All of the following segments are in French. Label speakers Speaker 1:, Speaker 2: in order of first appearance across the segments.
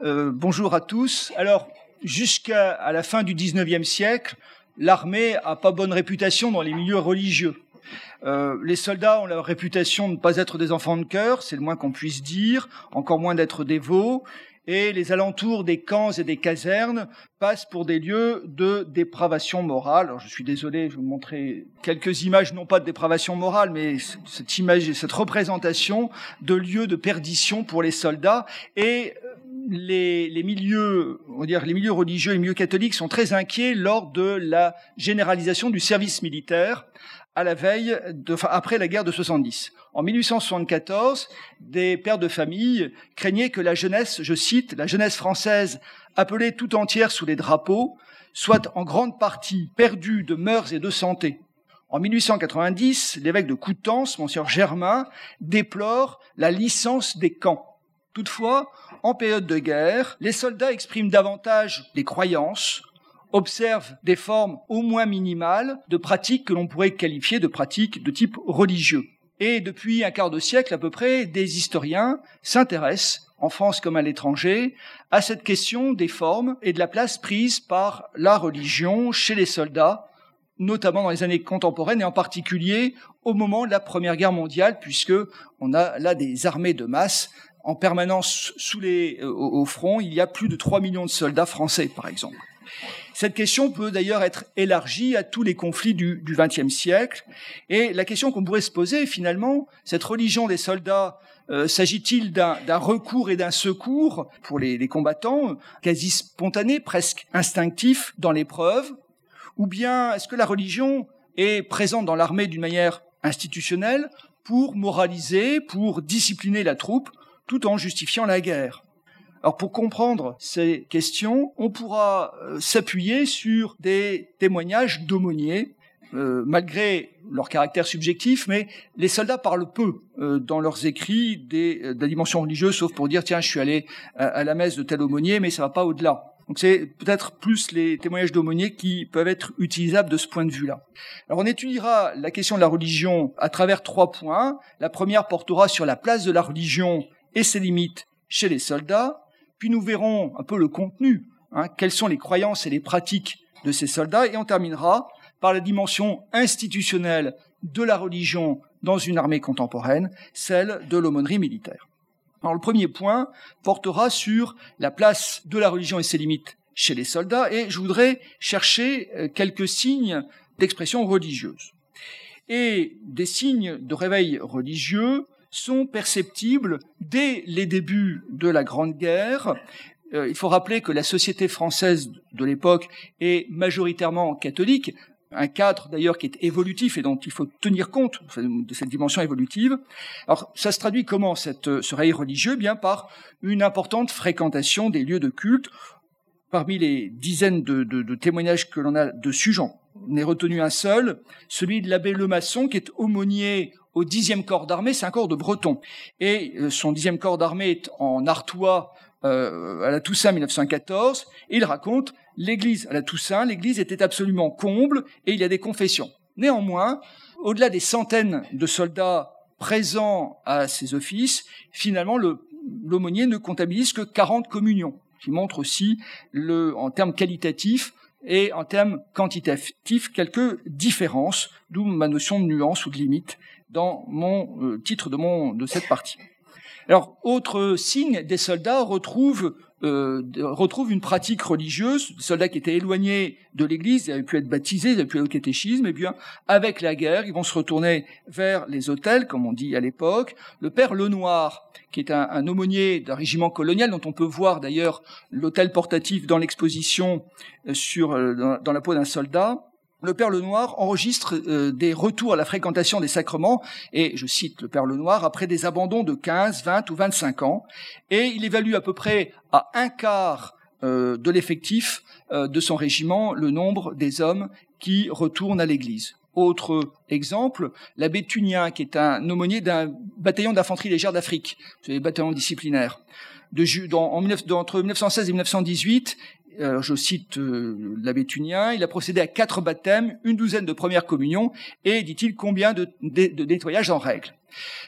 Speaker 1: Euh, bonjour à tous. Alors, jusqu'à la fin du XIXe siècle, l'armée a pas bonne réputation dans les milieux religieux. Euh, les soldats ont la réputation de ne pas être des enfants de cœur, c'est le moins qu'on puisse dire, encore moins d'être dévots, et les alentours des camps et des casernes passent pour des lieux de dépravation morale. Alors, je suis désolé, je vais vous montrer quelques images, non pas de dépravation morale, mais cette image, cette représentation de lieux de perdition pour les soldats. Et les, les, milieux, on va dire, les milieux religieux, les milieux catholiques sont très inquiets lors de la généralisation du service militaire à la veille, de, enfin, après la guerre de 70. En 1874, des pères de famille craignaient que la jeunesse, je cite, la jeunesse française appelée tout entière sous les drapeaux, soit en grande partie perdue de mœurs et de santé. En 1890, l'évêque de Coutances, Monsieur Germain, déplore la licence des camps. Toutefois, en période de guerre, les soldats expriment davantage des croyances, observe des formes au moins minimales de pratiques que l'on pourrait qualifier de pratiques de type religieux. Et depuis un quart de siècle à peu près, des historiens s'intéressent, en France comme à l'étranger, à cette question des formes et de la place prise par la religion chez les soldats, notamment dans les années contemporaines et en particulier au moment de la Première Guerre mondiale, puisque on a là des armées de masse en permanence sous les, euh, au front. Il y a plus de 3 millions de soldats français, par exemple. Cette question peut d'ailleurs être élargie à tous les conflits du XXe siècle. Et la question qu'on pourrait se poser, finalement, cette religion des soldats, euh, s'agit-il d'un recours et d'un secours pour les, les combattants, quasi spontané, presque instinctif dans l'épreuve? Ou bien est-ce que la religion est présente dans l'armée d'une manière institutionnelle pour moraliser, pour discipliner la troupe, tout en justifiant la guerre alors pour comprendre ces questions, on pourra euh, s'appuyer sur des témoignages d'aumôniers, euh, malgré leur caractère subjectif, mais les soldats parlent peu euh, dans leurs écrits des, de la dimension religieuse, sauf pour dire tiens, je suis allé à, la messe de tel aumônier, mais ça va pas au-delà. Donc c'est peut-être plus les témoignages d'aumôniers qui peuvent être utilisables de ce point de vue-là. Alors on étudiera la question de la religion à travers trois points. La première portera sur la place de la religion et ses limites chez les soldats. Puis nous verrons un peu le contenu, hein, quelles sont les croyances et les pratiques de ces soldats, et on terminera par la dimension institutionnelle de la religion dans une armée contemporaine, celle de l'aumônerie militaire. Alors le premier point portera sur la place de la religion et ses limites chez les soldats, et je voudrais chercher euh, quelques signes d'expression religieuse. Et des signes de réveil religieux sont perceptibles dès les débuts de la Grande Guerre. Euh, il faut rappeler que la société française de l'époque est majoritairement catholique, un cadre d'ailleurs qui est évolutif et dont il faut tenir compte de cette dimension évolutive. Alors ça se traduit comment cette, ce réveil religieux? Bien par une importante fréquentation des lieux de culte. Parmi les dizaines de témoignages que l'on a dessus, j'en ai retenu un seul, celui de l'abbé Lemasson qui est aumônier au dixième corps d'armée, c'est un corps de Breton. Et euh, son dixième corps d'armée est en Artois euh, à la Toussaint 1914. Et il raconte l'église à la Toussaint, l'église était absolument comble et il y a des confessions. Néanmoins, au-delà des centaines de soldats présents à ces offices, finalement, l'aumônier ne comptabilise que 40 communions, qui montre aussi, le, en termes qualitatifs, et en termes quantitatifs, quelques différences, d'où ma notion de nuance ou de limite dans mon euh, titre de, mon, de cette partie. Alors, autre signe, des soldats retrouvent, euh, une pratique religieuse, des soldats qui étaient éloignés de l'Église, ils avaient pu être baptisés, ils avaient pu aller au catéchisme, et bien, avec la guerre, ils vont se retourner vers les hôtels, comme on dit à l'époque. Le père Lenoir, qui est un, un aumônier d'un régiment colonial, dont on peut voir d'ailleurs l'hôtel portatif dans l'exposition euh, sur, dans, dans la peau d'un soldat, le Père Lenoir enregistre euh, des retours à la fréquentation des sacrements, et je cite le Père Lenoir, après des abandons de 15, 20 ou 25 ans, et il évalue à peu près à un quart euh, de l'effectif euh, de son régiment le nombre des hommes qui retournent à l'Église. Autre exemple, l'abbé Tunien, qui est un aumônier d'un bataillon d'infanterie légère d'Afrique, c'est des bataillons disciplinaires. De, entre 1916 et 1918, je cite euh, l'abbé Tunien, il a procédé à quatre baptêmes, une douzaine de premières communions et, dit-il, combien de, nettoyages en règle.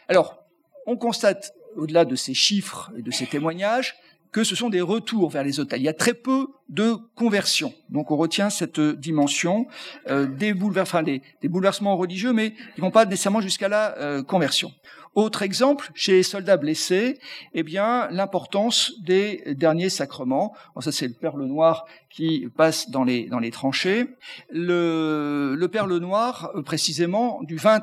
Speaker 1: Alors, on constate, au-delà de ces chiffres et de ces témoignages, que ce sont des retours vers les hôtels. Il y a très peu de conversions. Donc on retient cette dimension euh, des, bouleversements religieux, mais qui vont pas nécessairement jusqu'à la euh, conversion. Autre exemple, chez les soldats blessés, eh bien, l'importance des derniers sacrements. ça, c'est le perle noir qui passe dans les, dans les tranchées. Le, le perle noir, euh, précisément, du 20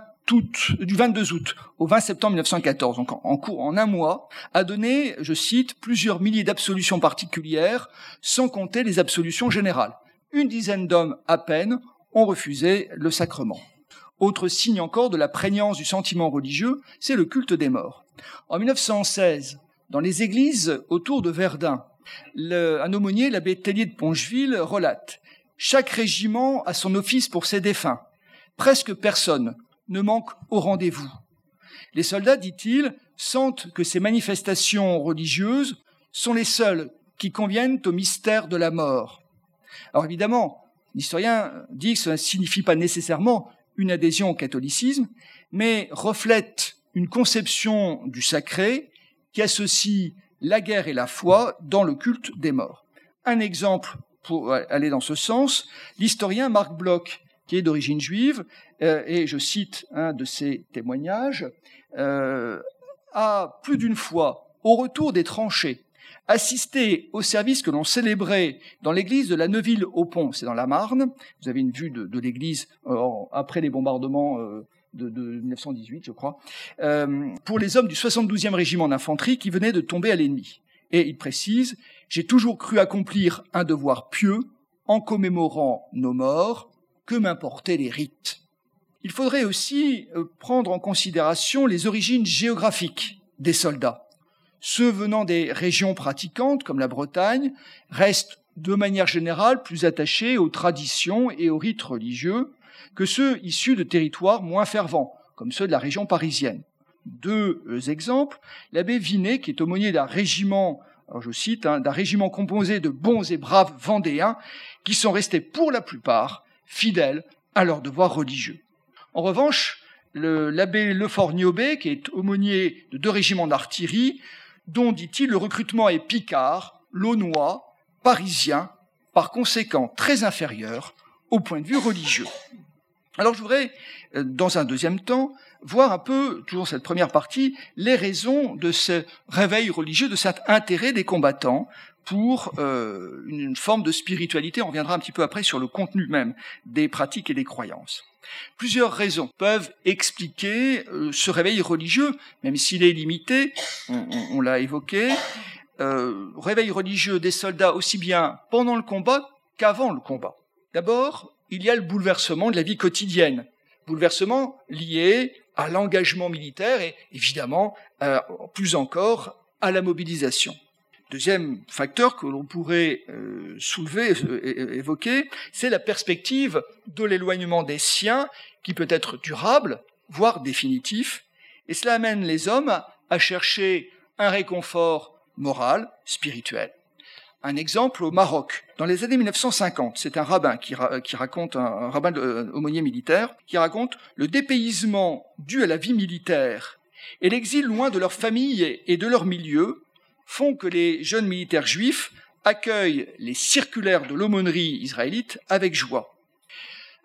Speaker 1: du 22 août au 20 septembre 1914, donc en, cours, en un mois, a donné, je cite, plusieurs milliers d'absolutions particulières, sans compter les absolutions générales. Une dizaine d'hommes à peine ont refusé le sacrement. Autre signe encore de la prégnance du sentiment religieux, c'est le culte des morts. En 1916, dans les églises autour de Verdun, un aumônier, l'abbé Tellier de Pongeville, relate Chaque régiment a son office pour ses défunts. Presque personne ne manque au rendez-vous. Les soldats, dit-il, sentent que ces manifestations religieuses sont les seules qui conviennent au mystère de la mort. Alors évidemment, l'historien dit que cela ne signifie pas nécessairement une adhésion au catholicisme, mais reflète une conception du sacré qui associe la guerre et la foi dans le culte des morts. Un exemple pour aller dans ce sens, l'historien Marc Bloch, qui est d'origine juive, euh, et je cite un de ses témoignages, euh, a plus d'une fois, au retour des tranchées, assisté au service que l'on célébrait dans l'église de la Neuville au Pont, c'est dans la Marne. Vous avez une vue de, l'église euh, après les bombardements de, de, 1918, je crois, pour les hommes du 72e régiment d'infanterie qui venaient de tomber à l'ennemi. Et il précise, j'ai toujours cru accomplir un devoir pieux en commémorant nos morts, que m'importaient les rites? Il faudrait aussi euh, prendre en considération les origines géographiques des soldats. Ceux venant des régions pratiquantes, comme la Bretagne, restent de manière générale plus attachés aux traditions et aux rites religieux que ceux issus de territoires moins fervents, comme ceux de la région parisienne. Deux euh, exemples. L'abbé Vinet, qui est aumônier d'un régiment, alors je cite, hein, d'un régiment composé de bons et braves vendéens, qui sont restés pour la plupart fidèles à leurs devoirs religieux. En revanche, l'abbé Lefort Niobé, qui est aumônier de deux régiments d'artillerie, dont, dit-il, le recrutement est picard, launois, parisien, par conséquent très inférieur au point de vue religieux. Alors je voudrais, euh, dans un deuxième temps, voir un peu, toujours cette première partie, les raisons de ce réveil religieux, de cet intérêt des combattants pour euh, une forme de spiritualité. On reviendra un petit peu après sur le contenu même des pratiques et des croyances. Plusieurs raisons peuvent expliquer euh, ce réveil religieux, même s'il est limité, on, l'a évoqué, euh, réveil religieux des soldats aussi bien pendant le combat qu'avant le combat. D'abord, il y a le bouleversement de la vie quotidienne, bouleversement lié à l'engagement militaire et évidemment, plus encore, à la mobilisation. Deuxième facteur que l'on pourrait euh, soulever, euh, évoquer, c'est la perspective de l'éloignement des siens, qui peut être durable, voire définitif, et cela amène les hommes à chercher un réconfort moral, spirituel. Un exemple au Maroc, dans les années 1950, c'est un rabbin qui, raconte, un, rabbin euh, aumônier militaire, qui raconte le dépaysement dû à la vie militaire et l'exil loin de leur famille et de leur milieu font que les jeunes militaires juifs accueillent les circulaires de l'aumônerie israélite avec joie.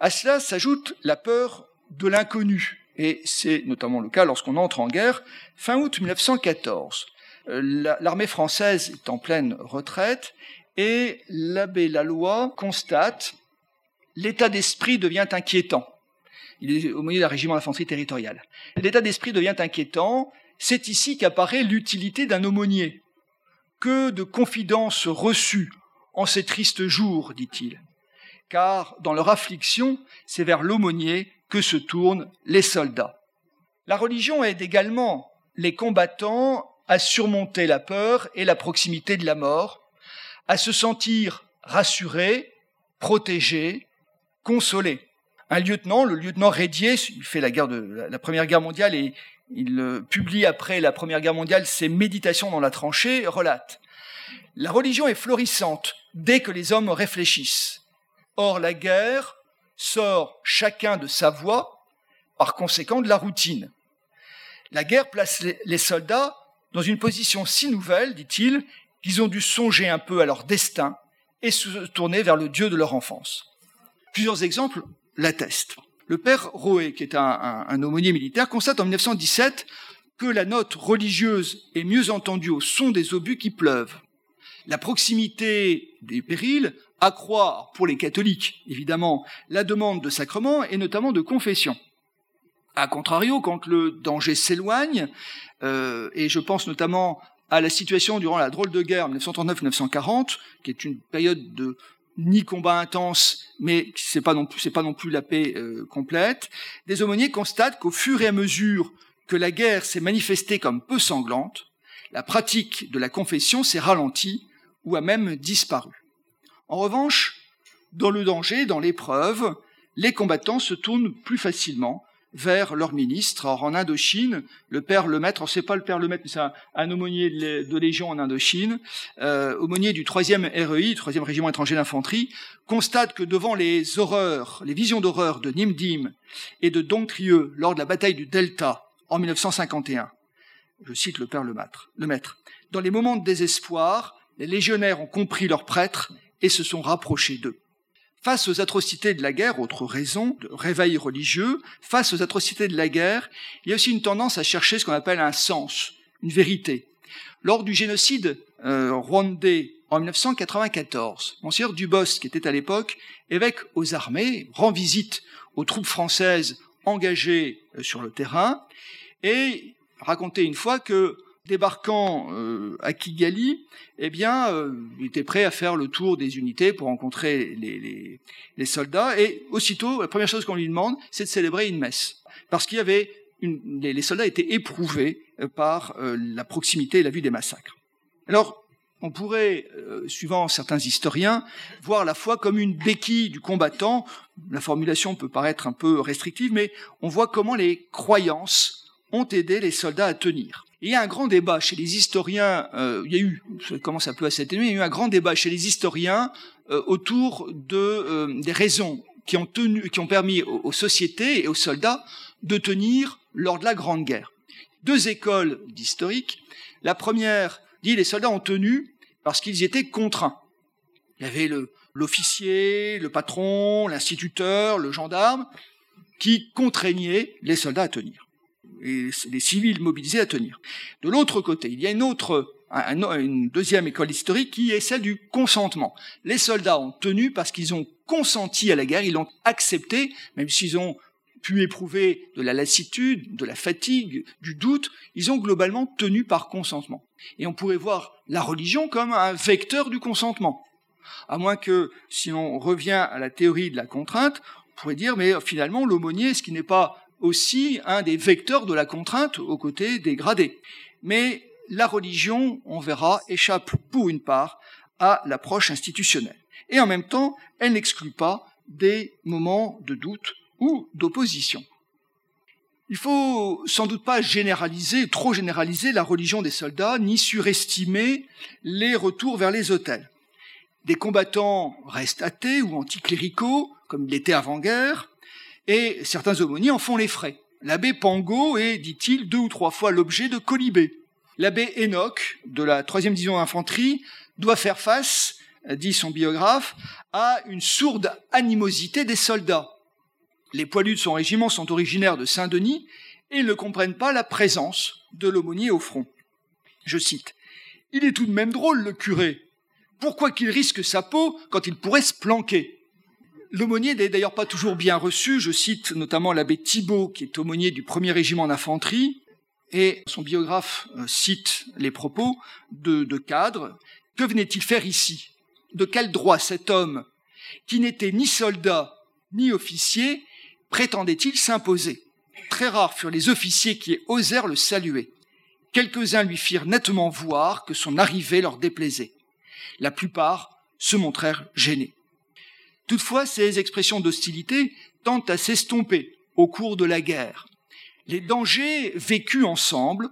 Speaker 1: À cela s'ajoute la peur de l'inconnu, et c'est notamment le cas lorsqu'on entre en guerre. Fin août 1914, euh, l'armée française est en pleine retraite et l'abbé Laloy constate l'état d'esprit devient inquiétant. Il est au milieu d'un régiment d'infanterie territoriale. L'état d'esprit devient inquiétant. C'est ici qu'apparaît l'utilité d'un aumônier que de confidences reçues en ces tristes jours, dit-il, car dans leur affliction, c'est vers l'aumônier que se tournent les soldats. La religion aide également les combattants à surmonter la peur et la proximité de la mort, à se sentir rassurés, protégés, consolés. Un lieutenant, le lieutenant Rédier, il fait la, guerre de, la Première Guerre mondiale et il euh, publie après la Première Guerre mondiale ses méditations dans la tranchée, relate La religion est florissante dès que les hommes réfléchissent. Or, la guerre sort chacun de sa voie, par conséquent de la routine. La guerre place les soldats dans une position si nouvelle, dit-il, qu'ils ont dû songer un peu à leur destin et se tourner vers le Dieu de leur enfance. Plusieurs exemples l'attestent. Le père Roé, qui est un, aumônier militaire, constate en 1917 que la note religieuse est mieux entendue au son des obus qui pleuvent. La proximité des périls accroît, pour les catholiques évidemment, la demande de sacrement et notamment de confession. A contrario, quand le danger s'éloigne, euh, et je pense notamment à la situation durant la drôle de guerre 1939-1940, qui est une période de ni combat intense, mais c'est pas non plus pas non plus la paix euh, complète. Des aumôniers constatent qu'au fur et à mesure que la guerre s'est manifestée comme peu sanglante, la pratique de la confession s'est ralentie ou a même disparu. En revanche, dans le danger, dans l'épreuve, les combattants se tournent plus facilement vers leur ministre. Or, en Indochine, le père le maître, c'est pas le père le maître, mais c'est un, aumônier de légion en Indochine, euh, aumônier du 3e REI, 3e régiment étranger d'infanterie, constate que devant les horreurs, les visions d'horreur de Nimdim et de Dongtrieux lors de la bataille du Delta en 1951, je cite le père le maître, dans les moments de désespoir, les légionnaires ont compris leurs prêtres et se sont rapprochés d'eux. Face aux atrocités de la guerre, autre raison de réveil religieux, face aux atrocités de la guerre, il y a aussi une tendance à chercher ce qu'on appelle un sens, une vérité. Lors du génocide euh, rwandais en 1994, Monseigneur Dubos, qui était à l'époque évêque aux armées, rend visite aux troupes françaises engagées euh, sur le terrain et racontait une fois que débarquant euh, à Kigali, eh bien, euh, il était prêt à faire le tour des unités pour rencontrer les, les, soldats. Et aussitôt, la première chose qu'on lui demande, c'est de célébrer une messe, parce qu'il y avait une, les, soldats étaient éprouvés euh, par la proximité et la vue des massacres. Alors, on pourrait, suivant certains historiens, voir la foi comme une béquille du combattant. La formulation peut paraître un peu restrictive, mais on voit comment les croyances ont aidé les soldats à tenir il y a un grand débat chez les historiens, euh, il y a eu, ça commence un peu à s'atténuer, il y a eu un grand débat chez les historiens euh, autour de, euh, des raisons qui ont, tenu, qui ont permis aux, sociétés et aux soldats de tenir lors de la Grande Guerre. Deux écoles d'historiques. La première dit les soldats ont tenu parce qu'ils étaient contraints. Il y avait l'officier, le patron, l'instituteur, le gendarme, qui contraignaient les soldats à tenir et les civils mobilisés à tenir. De l'autre côté, il y a une autre, une deuxième école historique qui est celle du consentement. Les soldats ont tenu parce qu'ils ont consenti à la guerre, ils l'ont accepté, même s'ils ont pu éprouver de la lassitude, de la fatigue, du doute, ils ont globalement tenu par consentement. Et on pourrait voir la religion comme un vecteur du consentement. À moins que, si on revient à la théorie de la contrainte, on pourrait dire, mais finalement, l'aumônier, ce qui n'est pas aussi un des vecteurs de la contrainte aux côtés des gradés. Mais la religion, on verra, échappe pour une part à l'approche institutionnelle. Et en même temps, elle n'exclut pas des moments de doute ou d'opposition. Il faut sans doute pas généraliser, trop généraliser la religion des soldats, ni surestimer les retours vers les hôtels. Des combattants restent athées ou anticléricaux, comme il l'était avant-guerre, et certains aumôniers en font les frais. L'abbé Pango est, dit-il, deux ou trois fois l'objet de colibés. L'abbé Enoch, de la troisième division d'infanterie, doit faire face, dit son biographe, à une sourde animosité des soldats. Les poilus de son régiment sont originaires de Saint-Denis et ne comprennent pas la présence de l'aumônier au front. Je cite, Il est tout de même drôle, le curé. Pourquoi qu'il risque sa peau quand il pourrait se planquer? L'aumônier n'est d'ailleurs pas toujours bien reçu. Je cite notamment l'abbé Thibault, qui est aumônier du premier régiment d'infanterie, et son biographe euh, cite les propos de, de cadre. Que venait-il faire ici? De quel droit cet homme, qui n'était ni soldat ni officier, prétendait-il s'imposer? Très rares furent les officiers qui osèrent le saluer. Quelques-uns lui firent nettement voir que son arrivée leur déplaisait. La plupart se montrèrent gênés. Toutefois, ces expressions d'hostilité tentent à s'estomper au cours de la guerre. Les dangers vécus ensemble,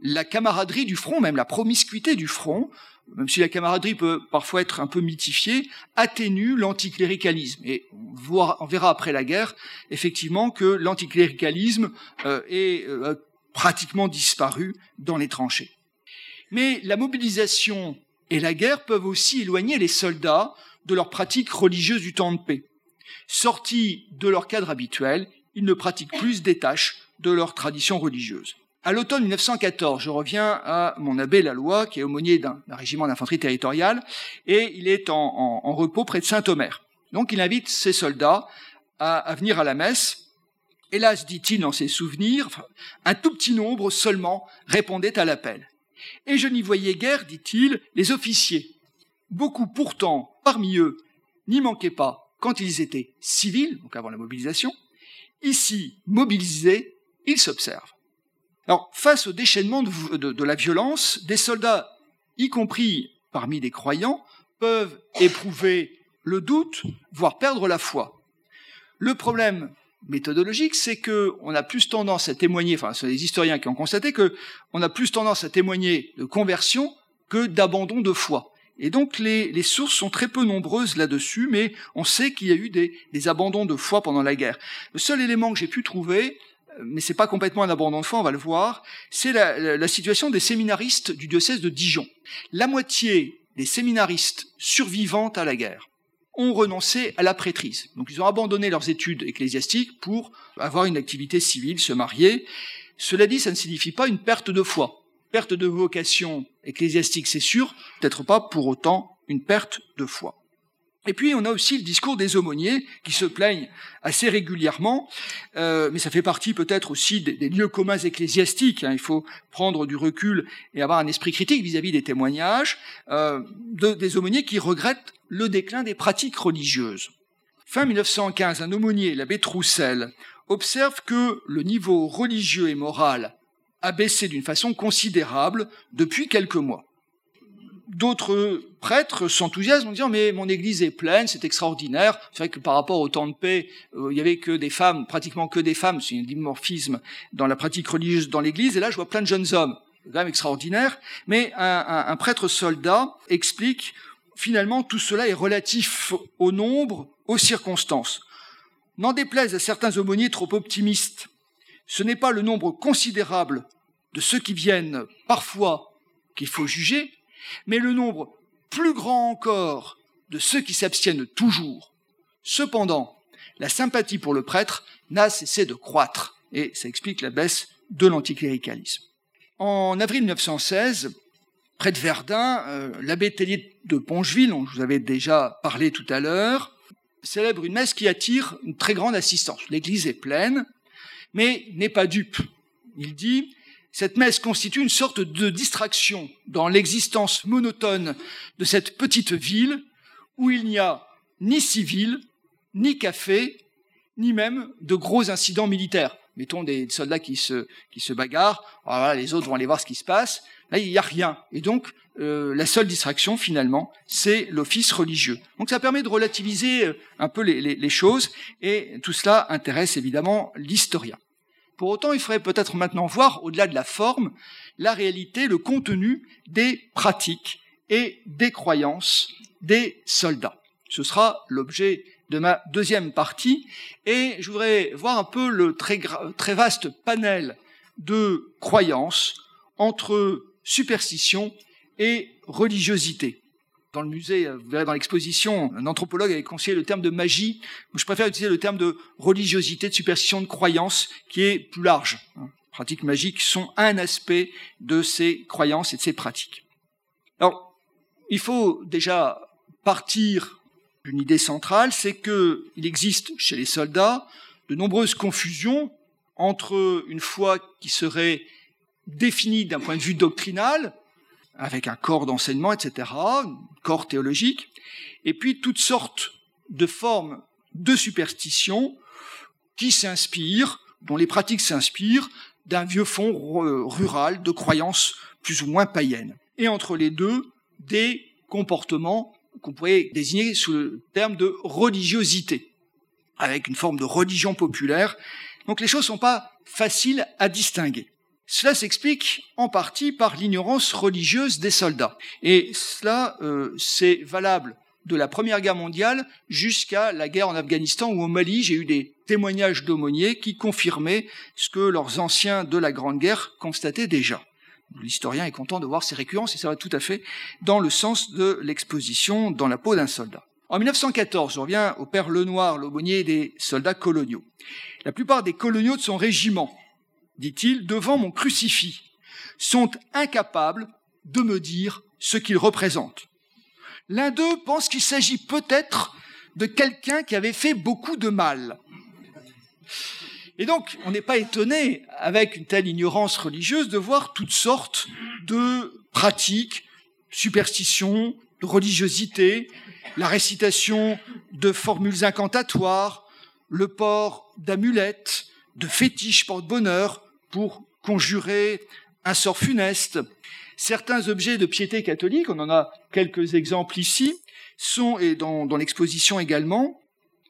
Speaker 1: la camaraderie du front, même la promiscuité du front, même si la camaraderie peut parfois être un peu mythifiée, atténue l'anticléricalisme. Et on, verra après la guerre, effectivement, que l'anticléricalisme euh, est euh, pratiquement disparu dans les tranchées. Mais la mobilisation et la guerre peuvent aussi éloigner les soldats de leurs pratiques religieuses du temps de paix. Sortis de leur cadre habituel, ils ne pratiquent plus, se détachent de leur tradition religieuse. À l'automne 1914, je reviens à mon abbé Laloy, qui est aumônier d'un régiment d'infanterie territoriale, et il est en, repos près de Saint-Omer. Donc il invite ses soldats à, venir à la messe. Hélas, dit-il dans ses souvenirs, un tout petit nombre seulement répondait à l'appel. Et je n'y voyais guère, dit-il, les officiers. Beaucoup pourtant, parmi eux, n'y manquaient pas quand ils étaient civils, donc avant la mobilisation. Ici, mobilisés, ils s'observent. Alors, face au déchaînement de, la violence, des soldats, y compris parmi des croyants, peuvent éprouver le doute, voire perdre la foi. Le problème méthodologique, c'est que on a plus tendance à témoigner, enfin, c'est les historiens qui ont constaté que on a plus tendance à témoigner de conversion que d'abandon de foi. Et donc les, sources sont très peu nombreuses là-dessus, mais on sait qu'il y a eu des, abandons de foi pendant la guerre. Le seul élément que j'ai pu trouver, mais c'est pas complètement un abandon de foi, on va le voir, c'est la, situation des séminaristes du diocèse de Dijon. La moitié des séminaristes survivants à la guerre ont renoncé à la prêtrise. Donc ils ont abandonné leurs études ecclésiastiques pour avoir une activité civile, se marier. Cela dit, ça ne signifie pas une perte de foi. Perte de vocation ecclésiastique, c'est sûr, peut-être pas pour autant une perte de foi. Et puis on a aussi le discours des aumôniers qui se plaignent assez régulièrement, euh, mais ça fait partie peut-être aussi des, lieux communs ecclésiastiques. Hein. Il faut prendre du recul et avoir un esprit critique vis-à-vis des témoignages euh, des aumôniers qui regrettent le déclin des pratiques religieuses. Fin 1915, un aumônier, l'abbé Troussel, observe que le niveau religieux et moral a baissé d'une façon considérable depuis quelques mois d'autres prêtres s'enthousiasment en disant mais mon église est pleine, c'est extraordinaire. C'est vrai que par rapport au temps de paix, euh, il y avait que des femmes, pratiquement que des femmes, c'est un dimorphisme dans la pratique religieuse dans l'église. Et là, je vois plein de jeunes hommes, c'est quand même extraordinaire. Mais un, prêtre soldat explique finalement tout cela est relatif au nombre, aux circonstances. N'en déplaise à certains aumôniers trop optimistes, ce n'est pas le nombre considérable de ceux qui viennent parfois qu'il faut juger, mais le nombre plus grand encore de ceux qui s'abstiennent toujours. Cependant, la sympathie pour le prêtre n'a cessé de croître, et ça explique la baisse de l'anticléricalisme. En avril 1916, près de Verdun, euh, l'abbé Tellier de Pongeville, dont je vous avais déjà parlé tout à l'heure, célèbre une messe qui attire une très grande assistance. L'église est pleine, mais n'est pas dupe. Il dit cette messe constitue une sorte de distraction dans l'existence monotone de cette petite ville où il n'y a ni civil, ni café, ni même de gros incidents militaires. Mettons des soldats qui se, qui se bagarrent, voilà, les autres vont aller voir ce qui se passe. Là, il n'y a rien. Et donc, euh, la seule distraction, finalement, c'est l'office religieux. Donc, ça permet de relativiser euh, un peu les, choses, et tout cela intéresse évidemment l'historien. Pour autant, il faudrait peut-être maintenant voir, au-delà de la forme, la réalité, le contenu des pratiques et des croyances des soldats. Ce sera l'objet de ma deuxième partie, et je voudrais voir un peu le très, très vaste panel de croyances entre superstition et religiosité dans le musée, vous verrez dans l'exposition, un anthropologue avait conseillé le terme de magie. Je préfère utiliser le terme de religiosité, de superstition, de croyance, qui est plus large. Hein. Pratiques magiques sont un aspect de ces croyances et de ces pratiques. Alors, il faut déjà partir d'une idée centrale, c'est qu'il existe chez les soldats de nombreuses confusions entre une foi qui serait définie d'un point de vue doctrinal, avec un corps d'enseignement, etc., un corps théologique, et puis toutes sortes de formes de superstition qui s'inspirent, dont les pratiques s'inspirent d'un vieux fond rural de croyances plus ou moins païennes. Et entre les deux, des comportements qu'on pourrait désigner sous le terme de religiosité, avec une forme de religion populaire. Donc les choses ne sont pas faciles à distinguer. Cela s'explique en partie par l'ignorance religieuse des soldats. Et cela, euh, c'est valable de la Première Guerre mondiale jusqu'à la guerre en Afghanistan ou au Mali. J'ai eu des témoignages d'aumôniers qui confirmaient ce que leurs anciens de la Grande Guerre constataient déjà. L'historien est content de voir ces récurrences et ça va tout à fait dans le sens de l'exposition dans la peau d'un soldat. En 1914, je reviens au père Lenoir, l'aumônier des soldats coloniaux. La plupart des coloniaux de son régiment, dit-il, devant mon crucifix, sont incapables de me dire ce qu'ils représentent. L'un d'eux pense qu'il s'agit peut-être de quelqu'un qui avait fait beaucoup de mal. Et donc, on n'est pas étonné, avec une telle ignorance religieuse, de voir toutes sortes de pratiques, superstitions, de religiosité, la récitation de formules incantatoires, le port d'amulettes, de fétiches porte-bonheur pour conjurer un sort funeste. Certains objets de piété catholique, on en a quelques exemples ici, sont, et dans, l'exposition également,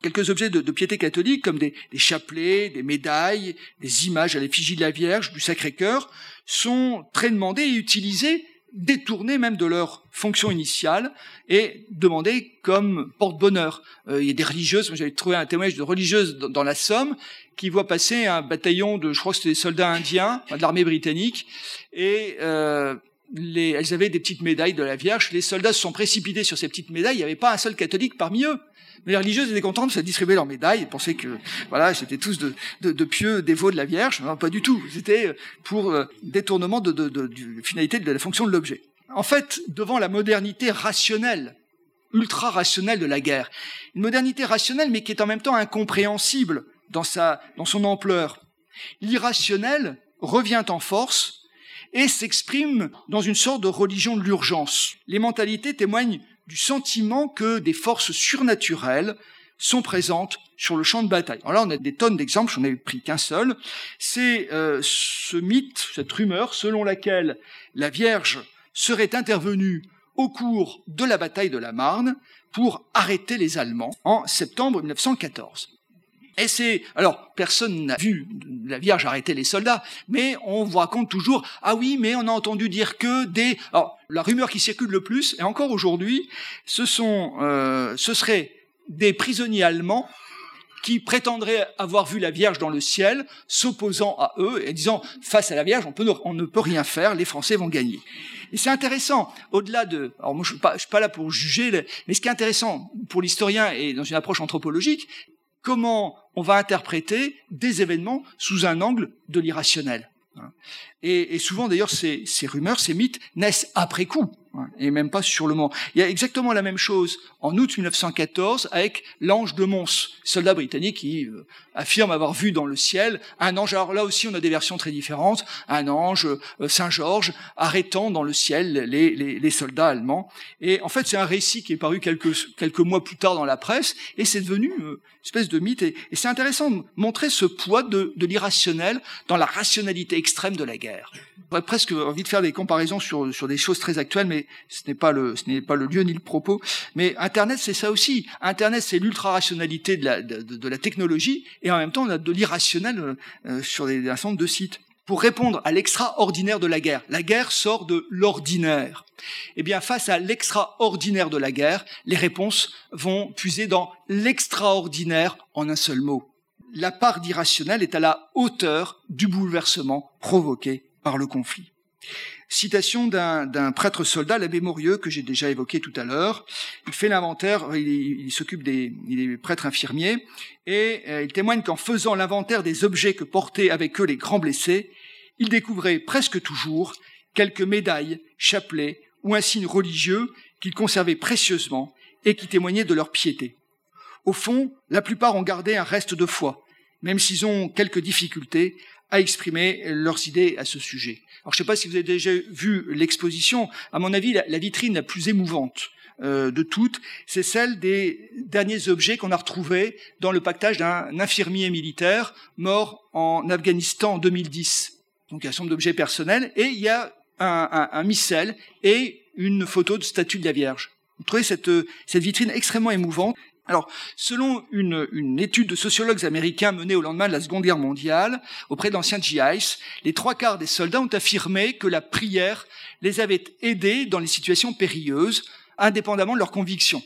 Speaker 1: quelques objets de, piété catholique comme des, des, chapelets, des médailles, des images à l'effigie de la Vierge, du Sacré-Cœur, sont très demandés et utilisés détournés même de leur fonction initiale et demandés comme porte-bonheur. Euh, il y a des religieuses, j'avais trouvé un témoignage de religieuses dans, la Somme qui voient passer un bataillon de, je crois que c'était des soldats indiens, de l'armée britannique, et euh, les, elles avaient des petites médailles de la Vierge. Les soldats se sont précipités sur ces petites médailles. Il n'y avait pas un seul catholique parmi eux. Mais les religieuses étaient contentes de distribuer leurs médailles et pensaient que voilà, c'était tous de, de, de, pieux dévots de la Vierge. Non, pas du tout. C'était pour euh, détournement de, de, de, de finalité de la fonction de l'objet. En fait, devant la modernité rationnelle, ultra rationnelle de la guerre, une modernité rationnelle mais qui est en même temps incompréhensible dans sa dans son ampleur, l'irrationnel revient en force et s'exprime dans une sorte de religion de l'urgence. Les mentalités témoignent du sentiment que des forces surnaturelles sont présentes sur le champ de bataille. Alors là, on a des tonnes d'exemples, j'en ai pris qu'un seul. C'est euh, ce mythe, cette rumeur selon laquelle la Vierge serait intervenue au cours de la bataille de la Marne pour arrêter les Allemands en septembre 1914. Et c'est alors personne n'a vu la Vierge arrêter les soldats, mais on vous raconte toujours ah oui, mais on a entendu dire que des alors la rumeur qui circule le plus et encore aujourd'hui, ce sont euh, ce seraient des prisonniers allemands qui prétendraient avoir vu la Vierge dans le ciel, s'opposant à eux et disant face à la Vierge, on, peut, on ne peut rien faire, les Français vont gagner. Et c'est intéressant, au-delà de... Alors moi, je ne suis, suis, pas là pour juger, mais ce qui est intéressant pour l'historien et dans une approche anthropologique, comment on va interpréter des événements sous un angle de l'irrationnel. Et, souvent d'ailleurs ces, ces, rumeurs, ces mythes naissent après coup, et même pas sur le moment. Il y a exactement la même chose en août 1914 avec l'ange de Mons, soldat britannique qui euh, affirme avoir vu dans le ciel un ange. Alors là aussi on a des versions très différentes. Un ange, euh, Saint Georges, arrêtant dans le ciel les, les, les soldats allemands. Et en fait c'est un récit qui est paru quelques, quelques mois plus tard dans la presse, et c'est devenu euh, une espèce de mythe. Et, et c'est intéressant de montrer ce poids de, de l'irrationnel dans la rationalité extrême de la guerre. J'aurais presque envie de faire des comparaisons sur, sur des choses très actuelles, mais ce n'est pas le, ce n'est pas le lieu ni le propos. Mais Internet, c'est ça aussi. Internet, c'est l'ultra-rationalité de la, de, la technologie, et en même temps, on a de l'irrationnel euh, sur des, un certain nombre de sites. Pour répondre à l'extraordinaire de la guerre, la guerre sort de l'ordinaire. Eh bien, face à l'extraordinaire de la guerre, les réponses vont puiser dans l'extraordinaire en un seul mot la part d'irrationnel est à la hauteur du bouleversement provoqué par le conflit. Citation d'un prêtre soldat, l'abbé Morieux, que j'ai déjà évoqué tout à l'heure. Il fait l'inventaire, il, s'occupe des, il est prêtre infirmier, et euh, il témoigne qu'en faisant l'inventaire des objets que portaient avec eux les grands blessés, il découvrait presque toujours quelques médailles, chapelets ou un signe religieux qu'ils conservaient précieusement et qui témoignaient de leur piété. Au fond, la plupart ont gardé un reste de foi, même s'ils ont quelques difficultés à exprimer leurs idées à ce sujet. Alors, je ne sais pas si vous avez déjà vu l'exposition. À mon avis, la, vitrine la plus émouvante euh, de toutes, c'est celle des derniers objets qu'on a retrouvés dans le pactage d'un infirmier militaire mort en Afghanistan en 2010. Donc, il y a un nombre d'objets personnels et il y a un, un, un missel et une photo de statue de la Vierge. Vous trouvez cette, cette vitrine extrêmement émouvante. Alors, selon une, étude de sociologues américains menée au lendemain de la Seconde Guerre mondiale auprès d'anciens GIs, les trois quarts des soldats ont affirmé que la prière les avait aidés dans les situations périlleuses, indépendamment de leurs convictions.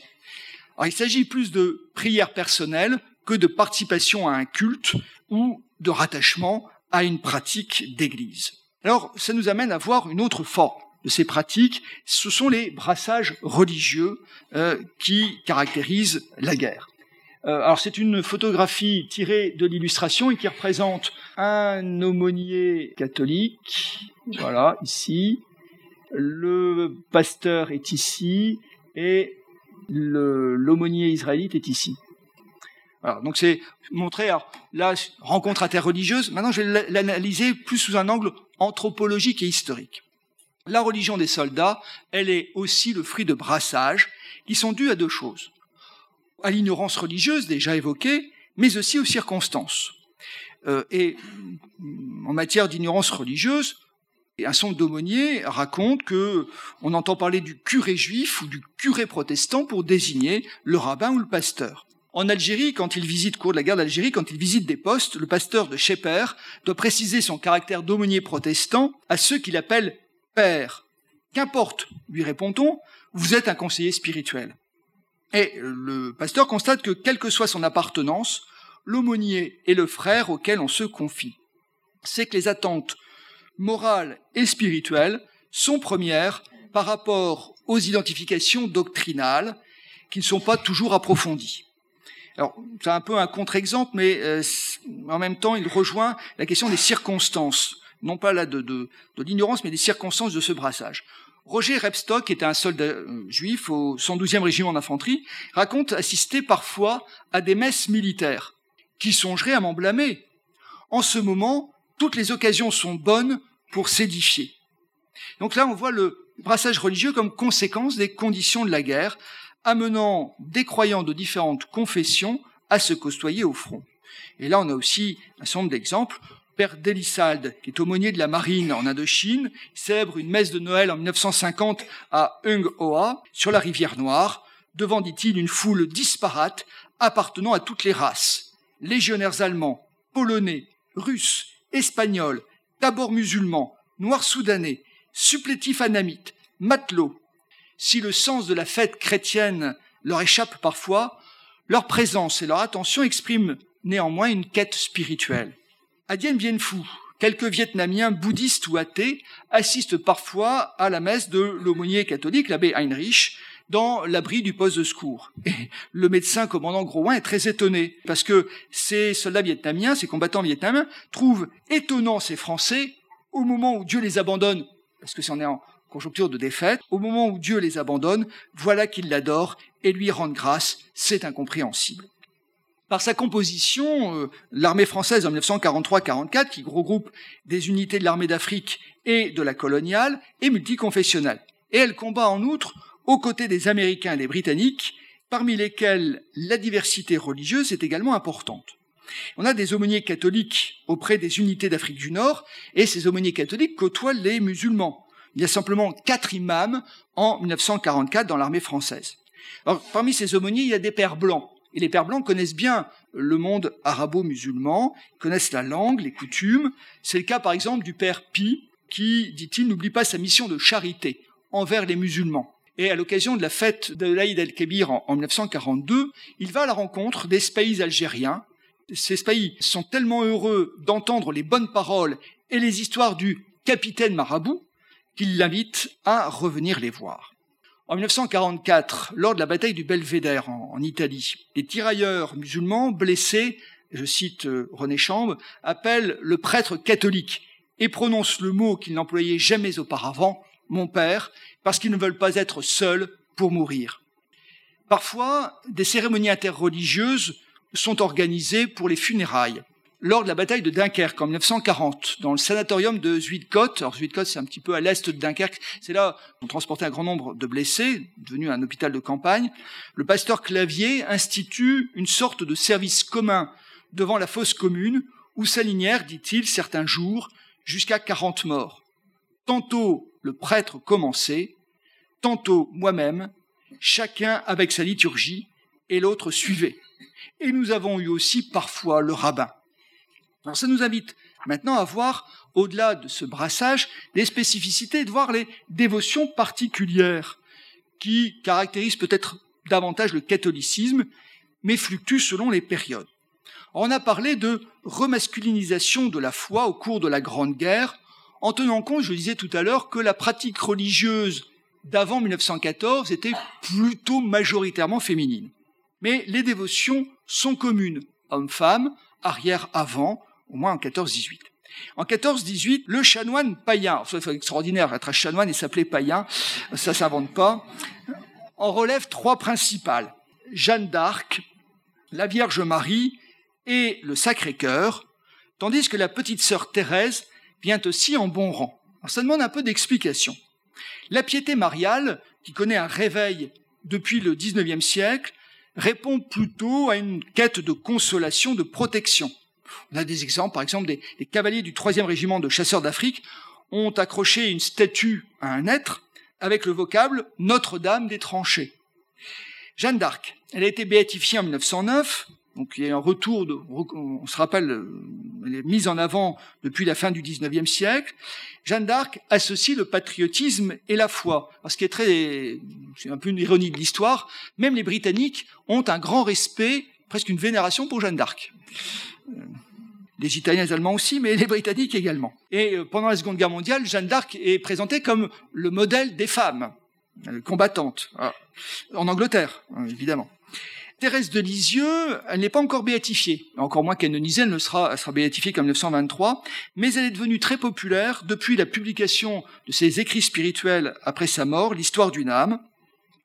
Speaker 1: Il s'agit plus de prière personnelle que de participation à un culte ou de rattachement à une pratique d'église. Alors, ça nous amène à voir une autre forme ces pratiques. Ce sont les brassages religieux euh, qui caractérisent la guerre. Euh, alors, c'est une photographie tirée de l'illustration et qui représente un aumônier catholique, voilà, ici. Le pasteur est ici et l'aumônier israélite est ici. Alors, donc c'est montrer, alors, là, rencontre interreligieuse. Maintenant, je vais l'analyser plus sous un angle anthropologique et historique. La religion des soldats, elle est aussi le fruit de brassages qui sont dus à deux choses. À l'ignorance religieuse déjà évoquée, mais aussi aux circonstances. Euh, et en matière d'ignorance religieuse, un son d'aumônier raconte que on entend parler du curé juif ou du curé protestant pour désigner le rabbin ou le pasteur. En Algérie, quand il visite, cours de la guerre d'Algérie, quand il visite des postes, le pasteur de Sheper doit préciser son caractère d'aumônier protestant à ceux qu'il appelle père. Qu'importe, lui répond-on, vous êtes un conseiller spirituel. Et le pasteur constate que, quelle que soit son appartenance, l'aumônier est le frère auquel on se confie. C'est que les attentes morales et spirituelles sont premières par rapport aux identifications doctrinales qui ne sont pas toujours approfondies. Alors, c'est un peu un contre-exemple, mais euh, en même temps, il rejoint la question des circonstances, non pas là de, l'ignorance, mais des circonstances de ce brassage. Roger Repstock, qui était un soldat euh, juif au 112e régiment d'infanterie, raconte assister parfois à des messes militaires. Qui songerait à m'en blâmer En ce moment, toutes les occasions sont bonnes pour s'édifier. Donc là, on voit le brassage religieux comme conséquence des conditions de la guerre, amenant des croyants de différentes confessions à se costoyer au front. Et là, on a aussi un certain nombre d'exemples. Père Delissalde, qui est aumônier de la marine en Indochine, célèbre une messe de Noël en 1950 à Ung Hoa, sur la rivière Noire, devant, dit-il, une foule disparate appartenant à toutes les races. Légionnaires allemands, polonais, russes, espagnols, d'abord musulmans, noirs soudanais, supplétifs anamites, matelots, si le sens de la fête chrétienne leur échappe parfois, leur présence et leur attention expriment néanmoins une quête spirituelle. À Dien Bien Phu, quelques Vietnamiens bouddhistes ou athées assistent parfois à la messe de l'aumônier catholique, l'abbé Heinrich, dans l'abri du poste de secours. Et le médecin commandant Grouin est très étonné, parce que ces soldats vietnamiens, ces combattants vietnamiens, trouvent étonnant ces Français au moment où Dieu les abandonne, parce que c'en est en, conjoncture de défaite, au moment où Dieu les abandonne, voilà qu'ils l'adorent et lui rendent grâce, c'est incompréhensible. Par sa composition, euh, l'armée française en 1943-44, qui regroupe des unités de l'armée d'Afrique et de la coloniale, est multiconfessionnelle. Et elle combat en outre aux côtés des Américains et des Britanniques, parmi lesquels la diversité religieuse est également importante. On a des aumôniers catholiques auprès des unités d'Afrique du Nord, et ces aumôniers catholiques côtoient les musulmans. Il y a simplement quatre imams en 1944 dans l'armée française. Alors, parmi ces aumôniers, il y a des pères blancs. Et les pères blancs connaissent bien le monde arabo-musulman, connaissent la langue, les coutumes. C'est le cas, par exemple, du père Pi, qui, dit-il, n'oublie pas sa mission de charité envers les musulmans. Et à l'occasion de la fête de l'Aïd el-Kébir en, 1942, il va à la rencontre des pays algériens. Ces pays sont tellement heureux d'entendre les bonnes paroles et les histoires du capitaine marabout qu'il l'invite à revenir les voir. En 1944, lors de la bataille du Belvédère en, Italie, les tirailleurs musulmans blessés, je cite euh, René Chambre, appellent le prêtre catholique et prononcent le mot qu'ils n'employaient jamais auparavant, mon père, parce qu'ils ne veulent pas être seuls pour mourir. Parfois, des cérémonies interreligieuses sont organisées pour les funérailles lors de la bataille de Dunkerque en 1940, dans le sanatorium de Zuidcote. Alors Zuidcote, c'est un petit peu à l'est de Dunkerque. C'est là où on transportait un grand nombre de blessés, devenu un hôpital de campagne. Le pasteur Clavier institue une sorte de service commun devant la fosse commune, où s'alignèrent, dit-il, certains jours, jusqu'à 40 morts. Tantôt le prêtre commençait, tantôt moi-même, chacun avec sa liturgie, et l'autre suivait. Et nous avons eu aussi parfois le rabbin. Alors ça nous invite maintenant à voir, au-delà de ce brassage, les spécificités, de voir les dévotions particulières qui caractérisent peut-être davantage le catholicisme, mais fluctuent selon les périodes. On a parlé de remasculinisation de la foi au cours de la Grande Guerre, en tenant compte, je le disais tout à l'heure, que la pratique religieuse d'avant 1914 était plutôt majoritairement féminine. Mais les dévotions sont communes, hommes-femmes, arrière-avant, au moins en 14-18. En 14-18, le chanoine païen, c'est extraordinaire être un chanoine et s'appeler païen, ça s'invente pas, en relève trois principales. Jeanne d'Arc, la Vierge Marie et le Sacré-Cœur, tandis que la petite sœur Thérèse vient aussi en bon rang. ça demande un peu d'explication. La piété mariale, qui connaît un réveil depuis le XIXe siècle, répond plutôt à une quête de consolation, de protection. On a des exemples, par exemple, des, cavaliers du 3e régiment de chasseurs d'Afrique ont accroché une statue à un être avec le vocable Notre-Dame des tranchées. Jeanne d'Arc, elle a été béatifiée en 1909, donc il y a un retour, on se rappelle, elle est mise en avant depuis la fin du 19e siècle. Jeanne d'Arc associe le patriotisme et la foi. ce qui est très, c'est un peu une ironie de l'histoire, même les Britanniques ont un grand respect, presque une vénération pour Jeanne d'Arc. Les Italiens et les Allemands aussi, mais les Britanniques également. Et euh, pendant la Seconde Guerre mondiale, Jeanne d'Arc est présentée comme le modèle des femmes euh, combattantes, en Angleterre, hein, évidemment. Thérèse de Lisieux, elle n'est pas encore béatifiée, encore moins canonisée, elle ne sera, elle sera béatifiée qu'en 1923, mais elle est devenue très populaire depuis la publication de ses écrits spirituels après sa mort, l'histoire d'une âme.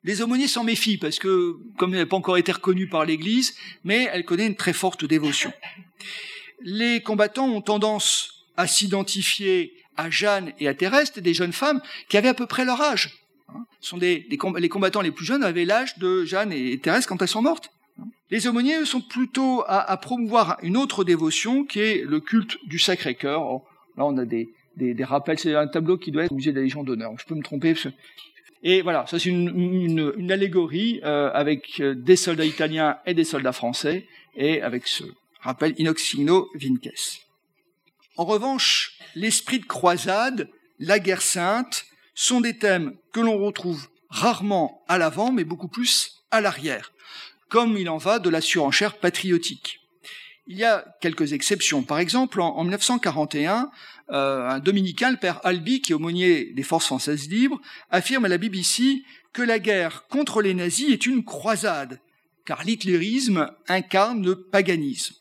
Speaker 1: Les aumôniers s'en méfient parce que, comme elle n'a pas encore été reconnue par l'Église, mais elle connaît une très forte dévotion. Les combattants ont tendance à s'identifier à Jeanne et à Thérèse, des jeunes femmes qui avaient à peu près leur âge. Hein, les combattants les plus jeunes avaient l'âge de Jeanne et Thérèse quand elles sont mortes. Les aumôniers sont plutôt à, promouvoir une autre dévotion qui est le culte du Sacré-Cœur. Là, on a des, des, rappels. C'est un tableau qui doit être au musée de la Légion d'honneur. Je peux me tromper. Et voilà, ça c'est une, allégorie euh, avec euh, des soldats italiens et des soldats français, et avec ce rappel inoxino vinces. En revanche, l'esprit de croisade, la guerre sainte, sont des thèmes que l'on retrouve rarement à l'avant, mais beaucoup plus à l'arrière, comme il en va de la surenchère patriotique. Il y a quelques exceptions. Par exemple, en, 1941, euh, un dominicain, le père Albi, qui est aumônier des forces françaises libres, affirme à la BBC que la guerre contre les nazis est une croisade, car l'hitlérisme incarne le paganisme.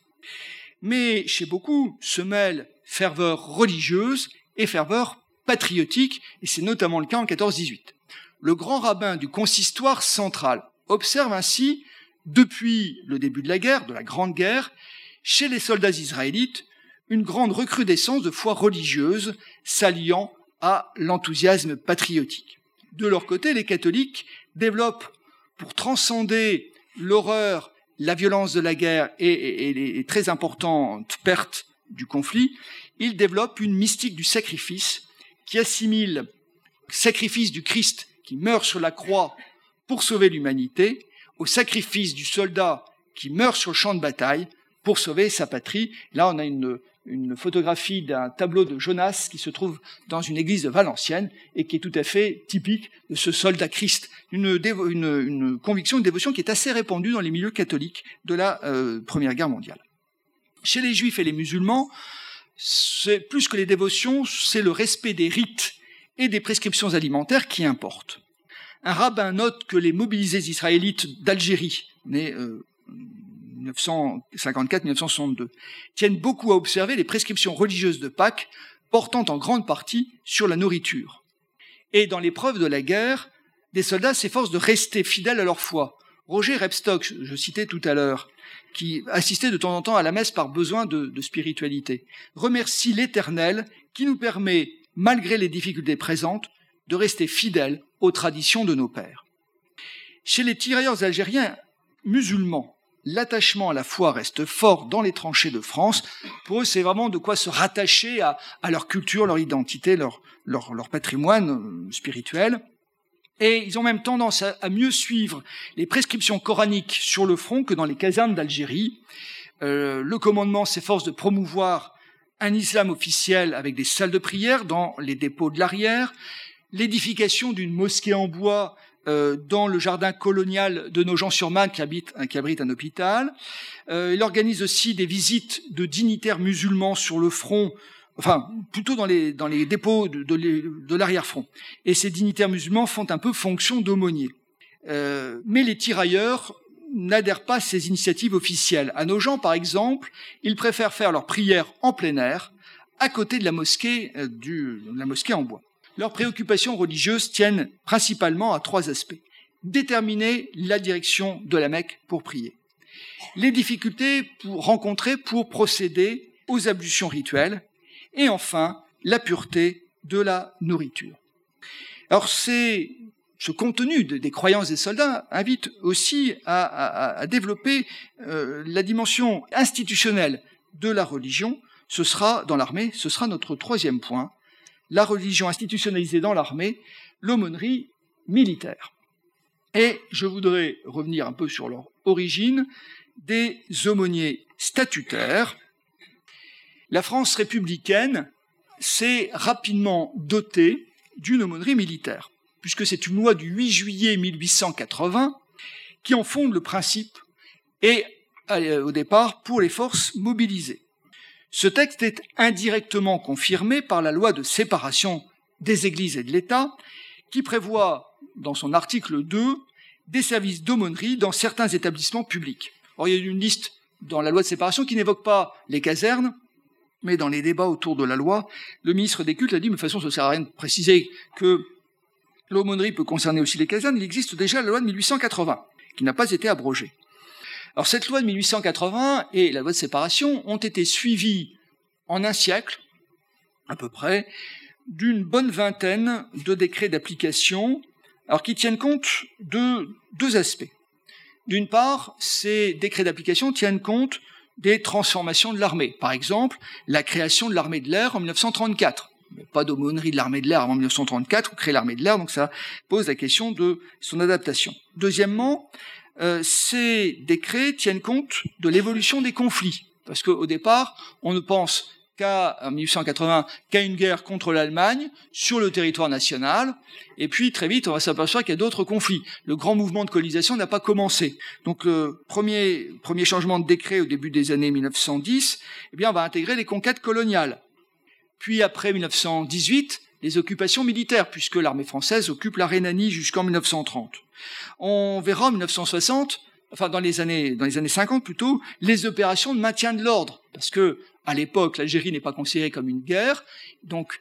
Speaker 1: Mais chez beaucoup se mêlent ferveur religieuse et ferveur patriotique, et c'est notamment le cas en 14-18. Le grand rabbin du consistoire central observe ainsi, depuis le début de la guerre, de la Grande Guerre, chez les soldats israélites, une grande recrudescence de foi religieuse s'alliant à l'enthousiasme patriotique. De leur côté, les catholiques développent, pour transcender l'horreur, la violence de la guerre et, les très importantes pertes du conflit, ils développent une mystique du sacrifice qui assimile le sacrifice du Christ qui meurt sur la croix pour sauver l'humanité au sacrifice du soldat qui meurt sur le champ de bataille pour sauver sa patrie. Là, on a une, photographie d'un tableau de Jonas qui se trouve dans une église de Valenciennes et qui est tout à fait typique de ce soldat Christ. Une, conviction, une dévotion qui est assez répandue dans les milieux catholiques de la euh, Première Guerre mondiale. Chez les juifs et les musulmans, c'est plus que les dévotions, c'est le respect des rites et des prescriptions alimentaires qui importent. Un rabbin note que les mobilisés israélites d'Algérie, nés 1954-1962, tiennent beaucoup à observer les prescriptions religieuses de Pâques portant en grande partie sur la nourriture. Et dans l'épreuve de la guerre, des soldats s'efforcent de rester fidèles à leur foi. Roger Repstock, je citais tout à l'heure, qui assistait de temps en temps à la messe par besoin de, spiritualité. Remercie l'Éternel qui nous permet, malgré les difficultés présentes, de rester fidèles aux traditions de nos pères. Chez les tirailleurs algériens musulmans, l'attachement à la foi reste fort dans les tranchées de France. Pour eux, c'est vraiment de quoi se rattacher à, leur culture, leur identité, leur, patrimoine euh, spirituel et ils ont même tendance à, mieux suivre les prescriptions coraniques sur le front que dans les casernes d'Algérie. Euh, le commandement s'efforce de promouvoir un islam officiel avec des salles de prière dans les dépôts de l'arrière, l'édification d'une mosquée en bois euh, dans le jardin colonial de Nogent-sur-Marne qui, qui, abrite un hôpital. Euh, il organise aussi des visites de dignitaires musulmans sur le front enfin plutôt dans les, dans les dépôts de, l'arrière-front. Et ces dignitaires musulmans font un peu fonction d'aumôniers. Euh, mais les tirailleurs n'adhèrent pas à ces initiatives officielles. À nos gens, par exemple, ils préfèrent faire leurs prières en plein air, à côté de la mosquée, euh, du, de la mosquée en bois. Leurs préoccupations religieuses tiennent principalement à trois aspects. Déterminer la direction de la Mecque pour prier. Les difficultés pour rencontrer pour procéder aux ablutions rituelles. Et enfin, la pureté de la nourriture. Alors c'est ce contenu des croyances des soldats invite aussi à, développer euh, la dimension institutionnelle de la religion. Ce sera dans l'armée, ce sera notre troisième point, la religion institutionnalisée dans l'armée, l'aumônerie militaire. Et je voudrais revenir un peu sur leur origine des aumôniers statutaires. La France républicaine s'est rapidement dotée d'une aumônerie militaire puisque c'est une loi du 8 juillet 1880 qui en fonde le principe et euh, au départ pour les forces mobilisées. Ce texte est indirectement confirmé par la loi de séparation des églises et de l'État qui prévoit dans son article 2 des services d'aumônerie dans certains établissements publics. Or, il y a une liste dans la loi de séparation qui n'évoque pas les casernes, mais dans les débats autour de la loi, le ministre des cultes a dit, de toute façon, ça ne sert à rien de préciser que l'aumônerie peut concerner aussi les casernes, il existe déjà la loi de 1880, qui n'a pas été abrogée. Alors cette loi de 1880 et la loi de séparation ont été suivies en un siècle, à peu près, d'une bonne vingtaine de décrets d'application, alors qui tiennent compte de deux aspects. D'une part, ces décrets d'application tiennent compte des transformations de l'armée. Par exemple, la création de l'armée de l'air en 1934 pas d'aumônerie de l'armée de l'air avant 1934, ou créer l'armée de l'air, donc ça pose la question de son adaptation. Deuxièmement, euh, ces décrets tiennent compte de l'évolution des conflits, parce qu'au départ, on ne pense qu'à 1880 qu'à une guerre contre l'Allemagne sur le territoire national, et puis très vite on va s'apercevoir qu'il y a d'autres conflits. Le grand mouvement de colonisation n'a pas commencé. Donc le premier premier changement de décret au début des années 1910, eh bien on va intégrer les conquêtes coloniales puis après 1918, les occupations militaires, puisque l'armée française occupe la Rhénanie jusqu'en 1930. On verra en 1960, enfin dans les années, dans les années 50 plutôt, les opérations de maintien de l'ordre, parce que à l'époque, l'Algérie n'est pas considérée comme une guerre, donc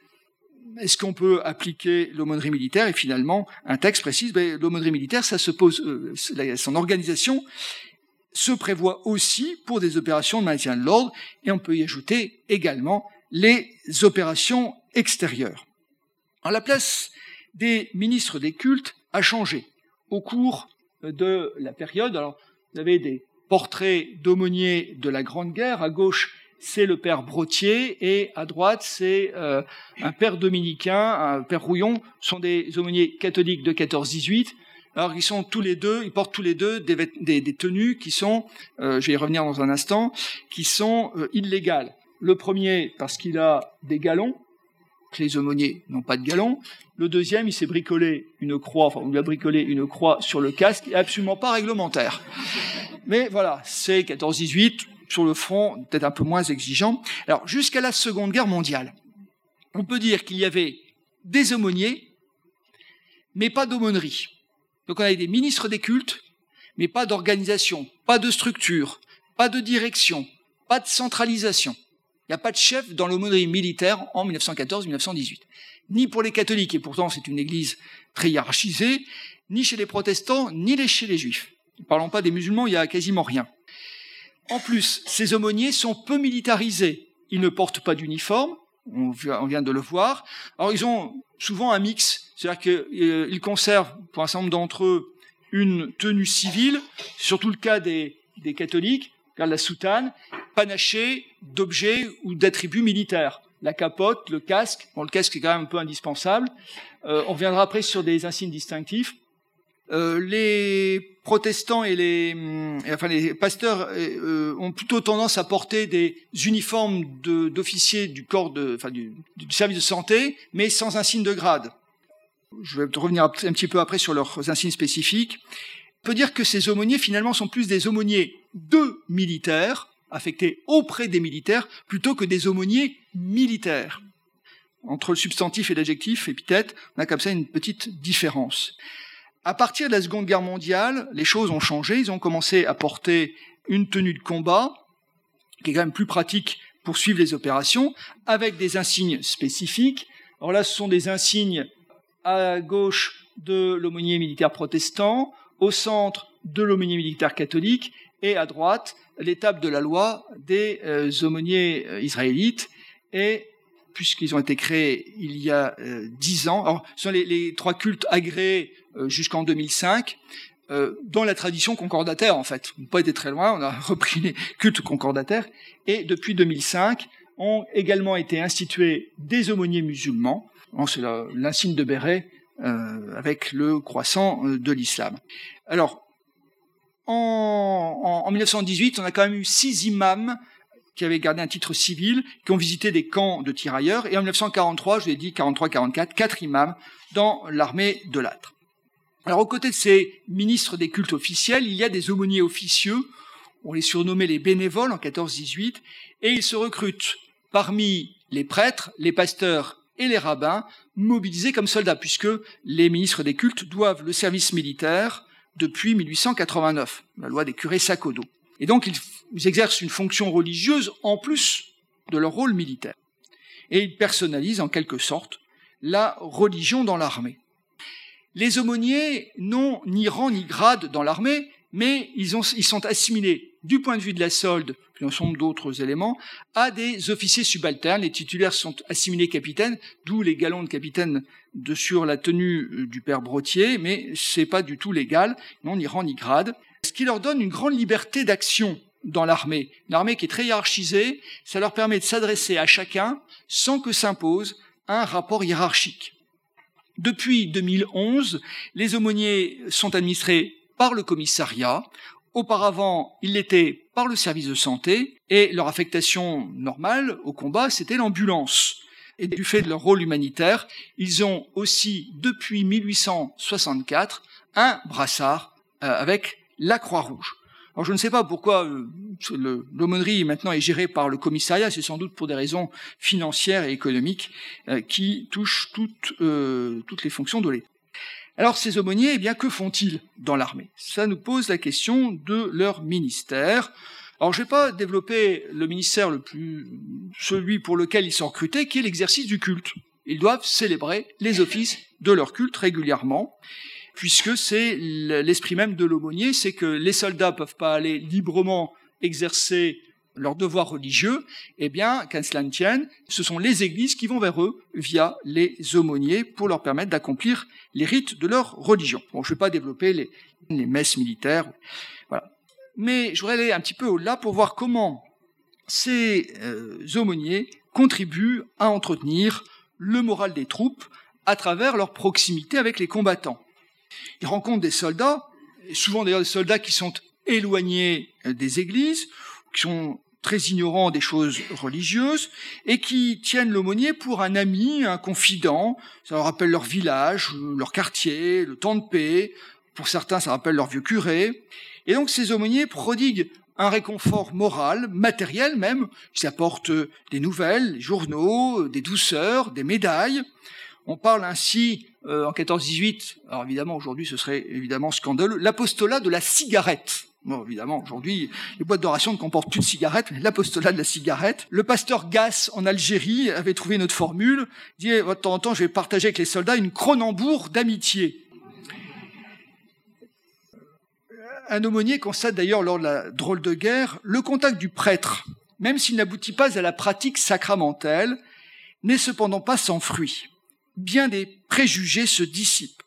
Speaker 1: est-ce qu'on peut appliquer l'aumônerie militaire? Et finalement, un texte précise, ben, l'aumônerie militaire, ça se pose, euh, son organisation se prévoit aussi pour des opérations de maintien de l'ordre, et on peut y ajouter également les opérations extérieures. En la place des ministres des cultes a changé au cours de la période. Alors, vous avez des portraits d'aumôniers de la Grande Guerre. À gauche, c'est le père Brotier et à droite, c'est euh, un père dominicain, un père Rouillon, sont des aumôniers catholiques de 14-18. Alors ils sont tous les deux, ils portent tous les deux des, tenues qui sont, euh, je vais y revenir dans un instant, qui sont euh, illégales. Le premier, parce qu'il a des galons, les aumôniers n'ont pas de galons. Le deuxième, il s'est bricolé une croix, enfin, on lui a bricolé une croix sur le casque, absolument pas réglementaire. Mais voilà, c'est 14-18, sur le front, peut-être un peu moins exigeant. Alors, jusqu'à la Seconde Guerre mondiale, on peut dire qu'il y avait des aumôniers, mais pas d'aumônerie. Donc on avait des ministres des cultes, mais pas d'organisation, pas de structure, pas de direction, pas de centralisation. N'y a pas de chef dans l'aumônerie militaire en 1914-1918. Ni pour les catholiques, et pourtant c'est une église très hiérarchisée, ni chez les protestants, ni chez les juifs. Parlons pas des musulmans, il n'y a quasiment rien. En plus, ces aumôniers sont peu militarisés. Ils ne portent pas d'uniforme, on vient de le voir. Alors ils ont souvent un mix, c'est-à-dire qu'ils euh, conservent, pour un certain nombre d'entre eux, une tenue civile, surtout le cas des, des catholiques, la soutane, panaché d'objets ou d'attributs militaires. La capote, le casque, bon, le casque est quand même un peu indispensable. Euh, on reviendra après sur des insignes distinctifs. Euh, les protestants et les, hum, pasteurs euh, ont plutôt tendance à porter des uniformes d'officiers du corps de, enfin du, du, service de santé, mais sans insigne de grade. Je vais revenir un petit peu après sur leurs insignes spécifiques. On peut dire que ces aumôniers finalement sont plus des aumôniers de militaires affectés auprès des militaires plutôt que des aumôniers militaire. Entre le substantif et l'adjectif, épithète, on a comme ça une petite différence. À partir de la Seconde Guerre mondiale, les choses ont changé. Ils ont commencé à porter une tenue de combat, qui est quand même plus pratique pour suivre les opérations, avec des insignes spécifiques. Alors là, ce sont des insignes à gauche de l'aumônier militaire protestant, au centre de l'aumônier militaire catholique, et à droite l'étape de la loi des euh, aumôniers euh, israélites. Et puisqu'ils ont été créés il y a euh, dix ans, ce sont les, trois cultes agréés jusqu'en 2005, dans la tradition concordataire en fait. On n'a pas été très loin, on a repris les cultes concordataires, et depuis 2005 ont également été institués des aumôniers musulmans. C'est l'insigne de béret avec le croissant de l'islam. Alors, en, en, 1918, on a quand même eu six imams qui avaient gardé un titre civil, qui ont visité des camps de tirailleurs, et en 1943, je l'ai dit, 43-44, quatre imams dans l'armée de l'âtre. Alors, aux côtés de ces ministres des cultes officiels, il y a des aumôniers officieux, on les surnommait les bénévoles en 14-18, et ils se recrutent parmi les prêtres, les pasteurs et les rabbins mobilisés comme soldats, puisque les ministres des cultes doivent le service militaire depuis 1889, la loi des curés Sakodo. Et donc ils exercent une fonction religieuse en plus de leur rôle militaire. Et ils personnalisent en quelque sorte la religion dans l'armée. Les aumôniers n'ont ni rang ni grade dans l'armée, mais ils, ont, ils, sont assimilés du point de vue de la solde, puis ensemble d'autres éléments, à des officiers subalternes. Les titulaires sont assimilés capitaines, d'où les galons de capitaine sur la tenue euh, du père Brottier, mais c'est pas du tout légal, non ni rang ni grade. Ce qui leur donne une grande liberté d'action dans l'armée. Une armée qui est très hiérarchisée, ça leur permet de s'adresser à chacun sans que s'impose un rapport hiérarchique. Depuis 2011, les aumôniers sont administrés par le commissariat. Auparavant, ils l'étaient par le service de santé et leur affectation normale au combat, c'était l'ambulance. Et du fait de leur rôle humanitaire, ils ont aussi, depuis 1864, un brassard euh, avec la Croix-Rouge. Alors je ne sais pas pourquoi euh, l'aumônerie maintenant est gérée par le commissariat, c'est sans doute pour des raisons financières et économiques euh, qui touchent toutes, toutes les fonctions de l'État. Alors ces aumôniers, eh bien, que font-ils dans l'armée? Ça nous pose la question de leur ministère. Alors je ne vais pas développer le ministère le plus, celui pour lequel ils sont recrutés, qui est l'exercice du culte. Ils doivent célébrer les offices de leur culte régulièrement, puisque c'est l'esprit même de l'aumônier, c'est que les soldats peuvent pas aller librement exercer leur devoir religieux, eh bien, qu'à cela ne tienne, ce sont les églises qui vont vers eux via les aumôniers pour leur permettre d'accomplir les rites de leur religion. Bon, je ne vais pas développer les, messes militaires, voilà. Mais je voudrais aller un petit peu au-delà pour voir comment ces euh, aumôniers contribuent à entretenir le moral des troupes à travers leur proximité avec les combattants. Ils rencontrent des soldats, souvent d'ailleurs des soldats qui sont éloignés euh, des églises, qui sont très ignorants des choses religieuses et qui tiennent l'aumônier pour un ami, un confident. Ça leur rappelle leur village, leur quartier, le temps de paix. Pour certains, ça rappelle leur vieux curé. Et donc ces aumôniers prodiguent un réconfort moral, matériel même. Ils apportent des nouvelles, des journaux, des douceurs, des médailles. On parle ainsi euh, en 14-18, alors évidemment aujourd'hui ce serait évidemment scandaleux, l'apostolat de la cigarette. Bon, évidemment, aujourd'hui, les boîtes d'oration ne comportent plus de cigarettes, mais l'apostolat de la cigarette. Le pasteur Gass, en Algérie, avait trouvé une autre formule. Il dit, de temps en temps, je vais partager avec les soldats une chronombourg d'amitié. Un aumônier constate d'ailleurs lors de la drôle de guerre le contact du prêtre, même s'il n'aboutit pas à la pratique sacramentelle, n'est cependant pas sans fruit. Bien des préjugés se dissipent.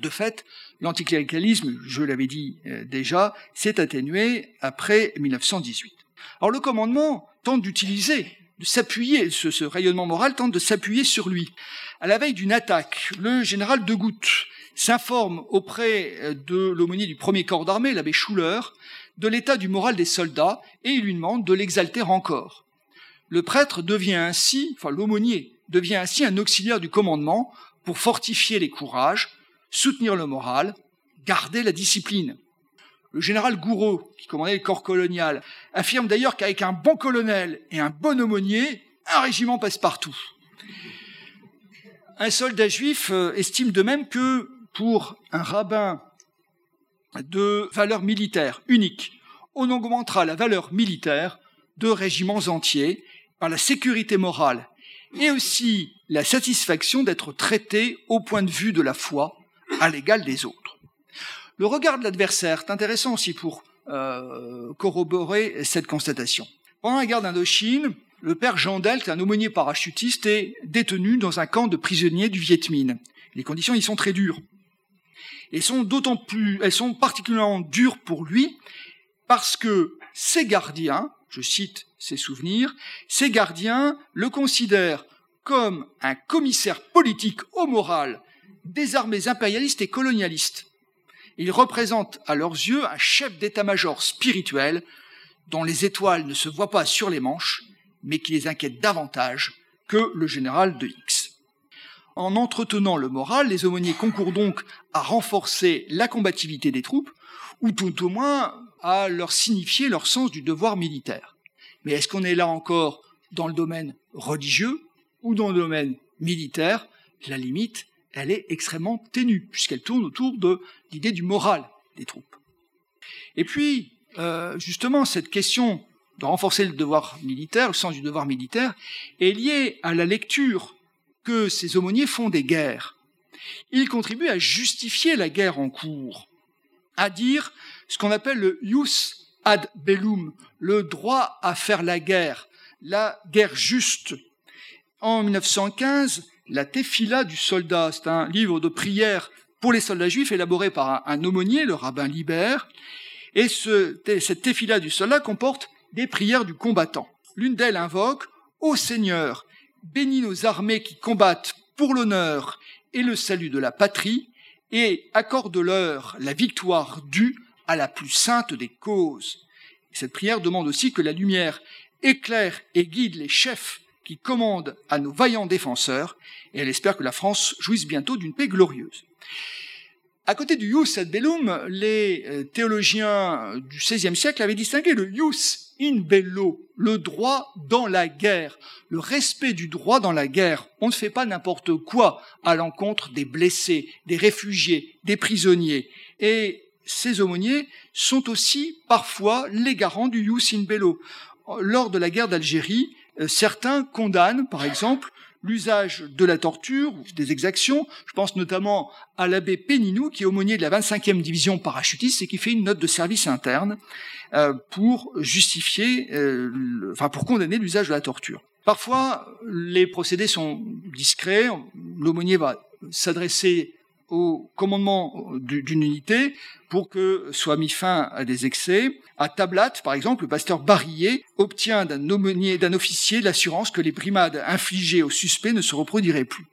Speaker 1: De fait, l'anticléricalisme, je l'avais dit euh, déjà, s'est atténué après 1918. Alors le commandement tente d'utiliser, de s'appuyer, ce, rayonnement moral tente de s'appuyer sur lui. À la veille d'une attaque, le général de Goutte s'informe auprès euh, de l'aumônier du premier corps d'armée, l'abbé Schuller, de l'état du moral des soldats et il lui demande de l'exalter encore. Le prêtre devient ainsi, enfin l'aumônier devient ainsi un auxiliaire du commandement pour fortifier les courages, soutenir le moral, garder la discipline. Le général Gouraud, qui commandait le corps colonial, affirme d'ailleurs qu'avec un bon colonel et un bon aumônier, un régiment passe partout. Un soldat juif euh, estime de même que pour un rabbin de valeur militaire unique, on augmentera la valeur militaire de régiments entiers par la sécurité morale et aussi la satisfaction d'être traité au point de vue de la foi à l'égal des autres. Le regard de l'adversaire est intéressant aussi pour euh, corroborer cette constatation. Pendant la guerre d'Indochine, le père Jean un aumônier parachutiste, est détenu dans un camp de prisonniers du Viet Minh. Les conditions y sont très dures. Et sont d'autant plus, elles sont particulièrement dures pour lui parce que ses gardiens, je cite ses souvenirs, ses gardiens le considèrent comme un commissaire politique au moral des armées impérialistes et colonialistes. Il représente à leurs yeux un chef d'état-major spirituel dont les étoiles ne se voient pas sur les manches, mais qui les inquiète davantage que le général de X. En entretenant le moral, les aumôniers concourent donc à renforcer la combativité des troupes, ou tout au moins à leur signifier leur sens du devoir militaire. Mais est-ce qu'on est là encore dans le domaine religieux ou dans le domaine militaire? La limite, elle est extrêmement ténue, puisqu'elle tourne autour de l'idée du moral des troupes. Et puis, euh, justement, cette question de renforcer le devoir militaire, le sens du devoir militaire, est liée à la lecture que ces aumôniers font des guerres. Ils contribuent à justifier la guerre en cours, à dire ce qu'on appelle le ius ad bellum, le droit à faire la guerre, la guerre juste. En 1915, la Tefila du soldat, c'est un livre de prière pour les soldats juifs élaboré par un aumônier, le rabbin Libère, et ce, cette Tefila du soldat comporte des prières du combattant. L'une d'elles invoque Ô Seigneur, bénis nos armées qui combattent pour l'honneur et le salut de la patrie, et accorde-leur la victoire due à la plus sainte des causes. Cette prière demande aussi que la lumière éclaire et guide les chefs qui commandent à nos vaillants défenseurs, et elle espère que la France jouisse bientôt d'une paix glorieuse. À côté du ius ad bellum, les euh, théologiens du XVIe siècle avaient distingué le ius in bello, le droit dans la guerre, le respect du droit dans la guerre. On ne fait pas n'importe quoi à l'encontre des blessés, des réfugiés, des prisonniers. Et ces aumôniers sont aussi parfois les garants du ius in bello. Lors de la guerre d'Algérie, euh, certains condamnent, par exemple, l'usage de la torture, des exactions. Je pense notamment à l'abbé Péninou, qui est aumônier de la 25e division parachutiste et qui fait une note de service interne euh, pour justifier, euh, enfin pour condamner l'usage de la torture. Parfois, les procédés sont discrets. L'aumônier va s'adresser au commandement d'une unité pour que soit mis fin à des excès. À Tablat, par exemple, le pasteur Barillet obtient d'un aumônier, d'un officier l'assurance que les brimades infligées aux suspects ne se reproduiraient plus.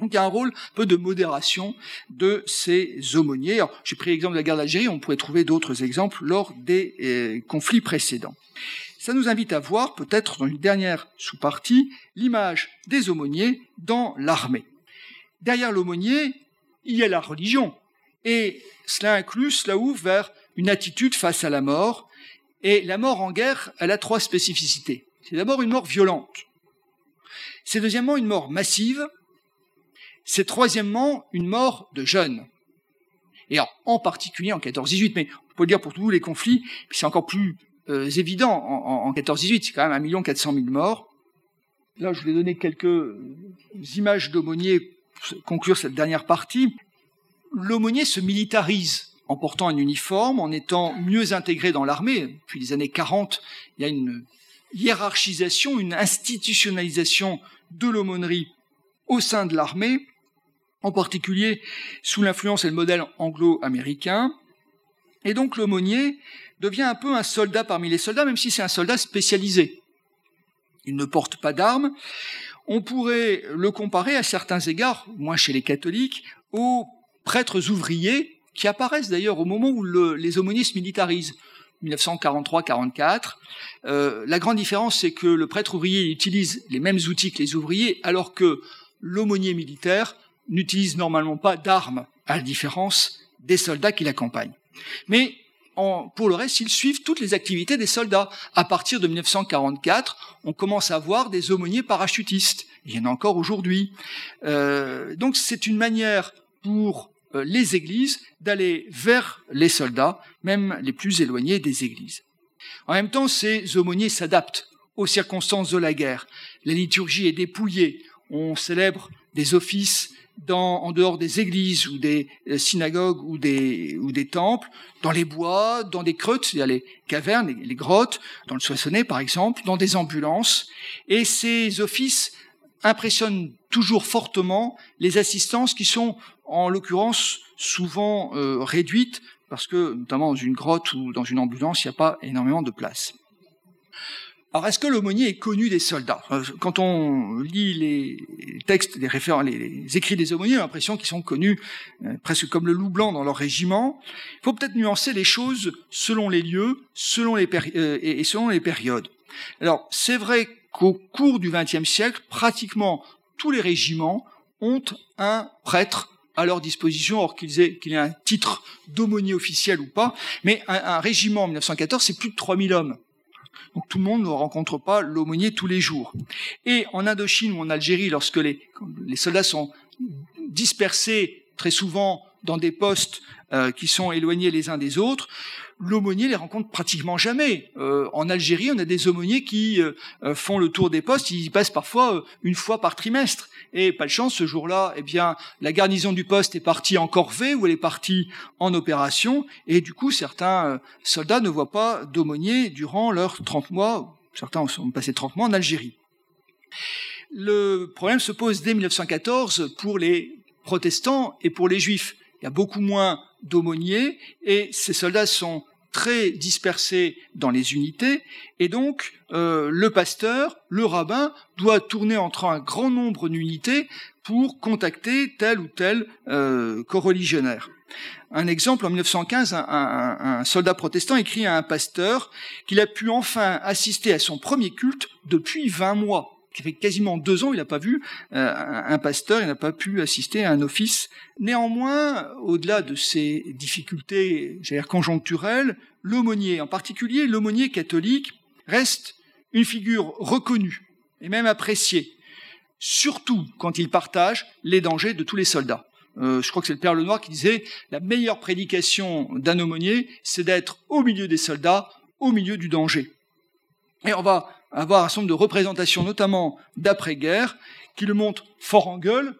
Speaker 1: Donc il y a un rôle un peu de modération de ces aumôniers. J'ai pris l'exemple de la guerre d'Algérie, on pourrait trouver d'autres exemples lors des euh, conflits précédents. Ça nous invite à voir, peut-être dans une dernière sous-partie, l'image des aumôniers dans l'armée. Derrière l'aumônier, il y a la religion. Et cela inclut, cela ouvre vers une attitude face à la mort. Et la mort en guerre, elle a trois spécificités. C'est d'abord une mort violente. C'est deuxièmement une mort massive. C'est troisièmement une mort de jeunes. Et en particulier en 14-18, mais on peut le dire pour tous les conflits, c'est encore plus euh, évident en, en 14-18, c'est quand même 1 400 000 morts. Là, je vais donner quelques images d'aumôniers conclure cette dernière partie, l'aumônier se militarise en portant un uniforme, en étant mieux intégré dans l'armée. Depuis les années 40, il y a une hiérarchisation, une institutionnalisation de l'aumônerie au sein de l'armée, en particulier sous l'influence et le modèle anglo-américain. Et donc l'aumônier devient un peu un soldat parmi les soldats, même si c'est un soldat spécialisé. Il ne porte pas d'armes on pourrait le comparer à certains égards, moins chez les catholiques, aux prêtres ouvriers qui apparaissent d'ailleurs au moment où les aumôniers se militarisent. 1943-44. Euh, la grande différence, c'est que le prêtre ouvrier utilise les mêmes outils que les ouvriers, alors que l'aumônier militaire n'utilise normalement pas d'armes, à la différence des soldats qui l'accompagnent. Pour le reste, ils suivent toutes les activités des soldats. À partir de 1944, on commence à voir des aumôniers parachutistes. Il y en a encore aujourd'hui. Euh, donc c'est une manière pour euh, les églises d'aller vers les soldats, même les plus éloignés des églises. En même temps, ces aumôniers s'adaptent aux circonstances de la guerre. La liturgie est dépouillée. On célèbre des offices en dehors des églises ou des euh, synagogues ou des, temples, dans les bois, dans des creutes, a les cavernes, les, les grottes, dans le Soissonnais par exemple, dans des ambulances. Et ces offices impressionnent toujours fortement les assistances qui sont en l'occurrence souvent euh, réduites parce que notamment dans une grotte ou dans une ambulance, il n'y a pas énormément de place. Alors, est-ce que l'aumônier est connu des soldats? Euh, Quand on lit les textes, les référents, les, écrits des aumôniers, on a l'impression qu'ils sont connus euh, presque comme le loup blanc dans leur régiment. Il faut peut-être nuancer les choses selon les lieux, selon les euh, et selon les périodes. Alors, c'est vrai qu'au cours du XXe siècle, pratiquement tous les régiments ont un prêtre à leur disposition, or qu'ils qu'il ait un titre d'aumônier officiel ou pas. Mais un, un régiment en 1914, c'est plus de 3000 hommes. Donc tout le monde ne rencontre pas l'aumônier tous les jours. Et en Indochine ou en Algérie, lorsque les, soldats sont dispersés très souvent dans des postes euh, qui sont éloignés les uns des autres, l'aumônier les rencontre pratiquement jamais. Euh, en Algérie, on a des aumôniers qui euh, font le tour des postes, ils y passent parfois une fois par trimestre. Et pas de chance, ce jour-là, eh bien, la garnison du poste est partie en corvée ou elle est partie en opération, et du coup, certains soldats ne voient pas d'aumônier durant leurs 30 mois, certains ont passé 30 mois en Algérie. Le problème se pose dès 1914 pour les protestants et pour les juifs il y a beaucoup moins d'aumôniers et ces soldats sont très dispersés dans les unités et donc euh, le pasteur, le rabbin doit tourner entre un grand nombre d'unités pour contacter tel ou tel euh, coreligionnaire. Un exemple, en 1915, un, soldat protestant écrit à un pasteur qu'il a pu enfin assister à son premier culte depuis 20 mois qui fait quasiment deux ans, il n'a pas vu euh, un pasteur, il n'a pas pu assister à un office. Néanmoins, au-delà de ces difficultés, j'allais dire conjoncturelles, l'aumônier, en particulier l'aumônier catholique, reste une figure reconnue et même appréciée, surtout quand il partage les dangers de tous les soldats. Euh, je crois que c'est le Père Lenoir qui disait la meilleure prédication d'un aumônier, c'est d'être au milieu des soldats, au milieu du danger. Et on va avoir un certain nombre de représentations, notamment d'après-guerre, qui le montrent fort en gueule.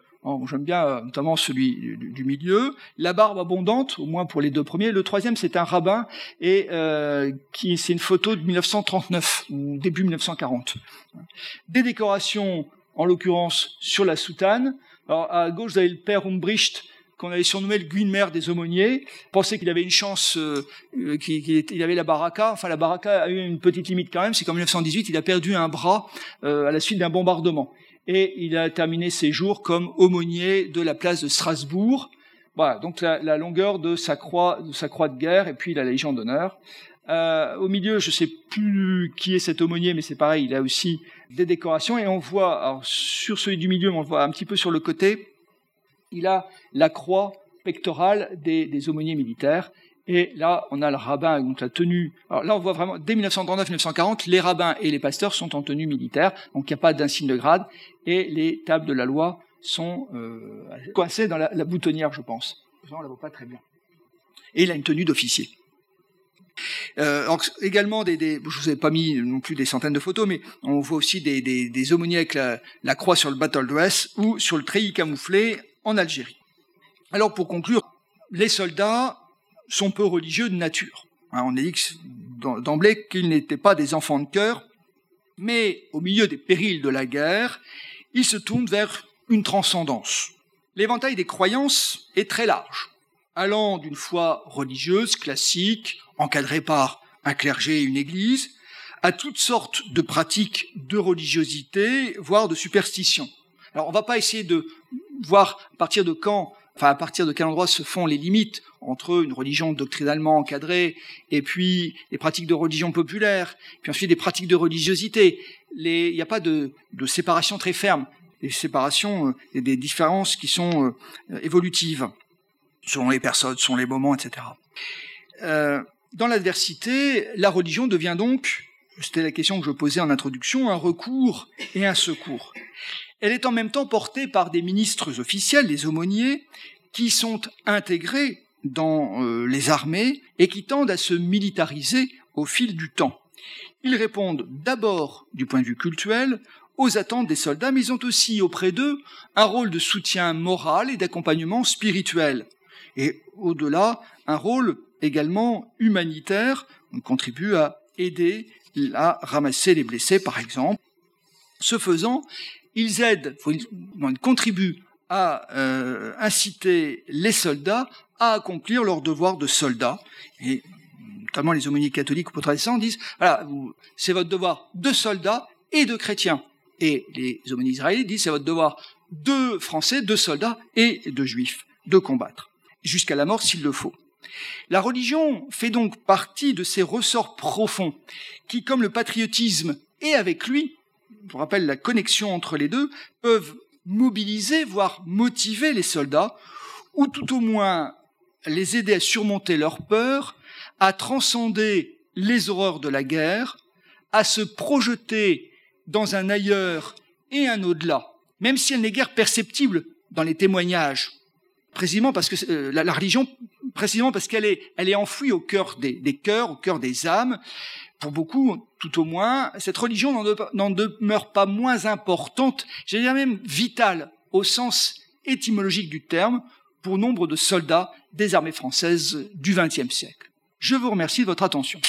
Speaker 1: J'aime bien euh, notamment celui du, milieu, la barbe abondante, au moins pour les deux premiers. Le troisième, c'est un rabbin et euh, c'est une photo de 1939 ou début 1940. Des décorations, en l'occurrence sur la soutane. Alors à gauche, vous avez le père Umbricht qu'on avait surnommé le Guinmer des aumôniers, pensait qu'il avait une chance, euh, euh qu'il avait la baraka. Enfin, la baraka a eu une petite limite quand même, c'est qu'en 1918, il a perdu un bras euh, à la suite d'un bombardement. Et il a terminé ses jours comme aumônier de la place de Strasbourg. Voilà, donc la, longueur de sa croix, de sa croix de guerre, et puis la Légion d'honneur. Euh, au milieu, je sais plus qui est cet aumônier, mais c'est pareil, il a aussi des décorations. Et on voit, alors, sur celui du milieu, on le voit un petit peu sur le côté, il a la croix pectorale des, aumôniers militaires. Et là, on a le rabbin, donc la tenue. Alors là, on voit vraiment, dès 1939-1940, les rabbins et les pasteurs sont en tenue militaire, donc il n'y a pas d'insigne de grade, et les tables de la loi sont euh, coincées dans la, boutonnière, je pense. On ne la voit pas très bien. Et il a une tenue d'officier. Euh, également, des, des, vous ai pas mis non plus des centaines de photos, mais on voit aussi des aumôniers avec la, la, croix sur le battle dress ou sur le treillis camouflé en Algérie. Alors pour conclure, les soldats sont peu religieux de nature. Hein, on a dit d'emblée qu'ils n'étaient pas des enfants de cœur, mais au milieu des périls de la guerre, ils se tournent vers une transcendance. L'éventail des croyances est très large, allant d'une foi religieuse classique, encadrée par un clergé et une église, à toutes sortes de pratiques de religiosité, voire de superstition. Alors on ne va pas essayer de voir à partir de quand, enfin à partir de quel endroit se font les limites entre une religion doctrinalement encadrée et puis les pratiques de religion populaire, puis ensuite des pratiques de religiosité. il n'y a pas de, séparation très ferme, des séparations euh, et des différences qui sont euh, évolutives selon les personnes, selon les moments, etc. Euh, Dans l'adversité, la religion devient donc, c'était la question que je posais en introduction, un recours et un secours. Elle est en même temps portée par des ministres officiels, les aumôniers, qui sont intégrés dans euh, les armées et qui tendent à se militariser au fil du temps. Ils répondent d'abord, du point de vue cultuel, aux attentes des soldats, mais ils ont aussi auprès d'eux un rôle de soutien moral et d'accompagnement spirituel. Et au-delà, un rôle également humanitaire, on contribue à aider à ramasser les blessés, par exemple. Ce faisant, ils aident, ils contribuent à euh, inciter les soldats à accomplir leur devoir de soldats. Et notamment les aumôniers catholiques ou protestants disent, voilà, c'est votre devoir de soldats et de chrétiens. Et les aumôniers israéliens disent, c'est votre devoir de Français, de soldats et de Juifs, de combattre, jusqu'à la mort s'il le faut. La religion fait donc partie de ces ressorts profonds qui, comme le patriotisme et avec lui, je vous rappelle la connexion entre les deux, peuvent mobiliser, voire motiver les soldats, ou tout au moins les aider à surmonter leur peur, à transcender les horreurs de la guerre, à se projeter dans un ailleurs et un au-delà, même si elle n'est guère perceptible dans les témoignages, précisément parce que euh, la, religion, précisément parce qu'elle est, elle est enfouie au cœur des, des cœurs, au cœur des âmes, pour beaucoup, tout au moins, cette religion n'en demeure pas moins importante, j'allais dire même vitale, au sens étymologique du terme, pour nombre de soldats des armées françaises du XXe siècle. Je vous remercie de votre attention.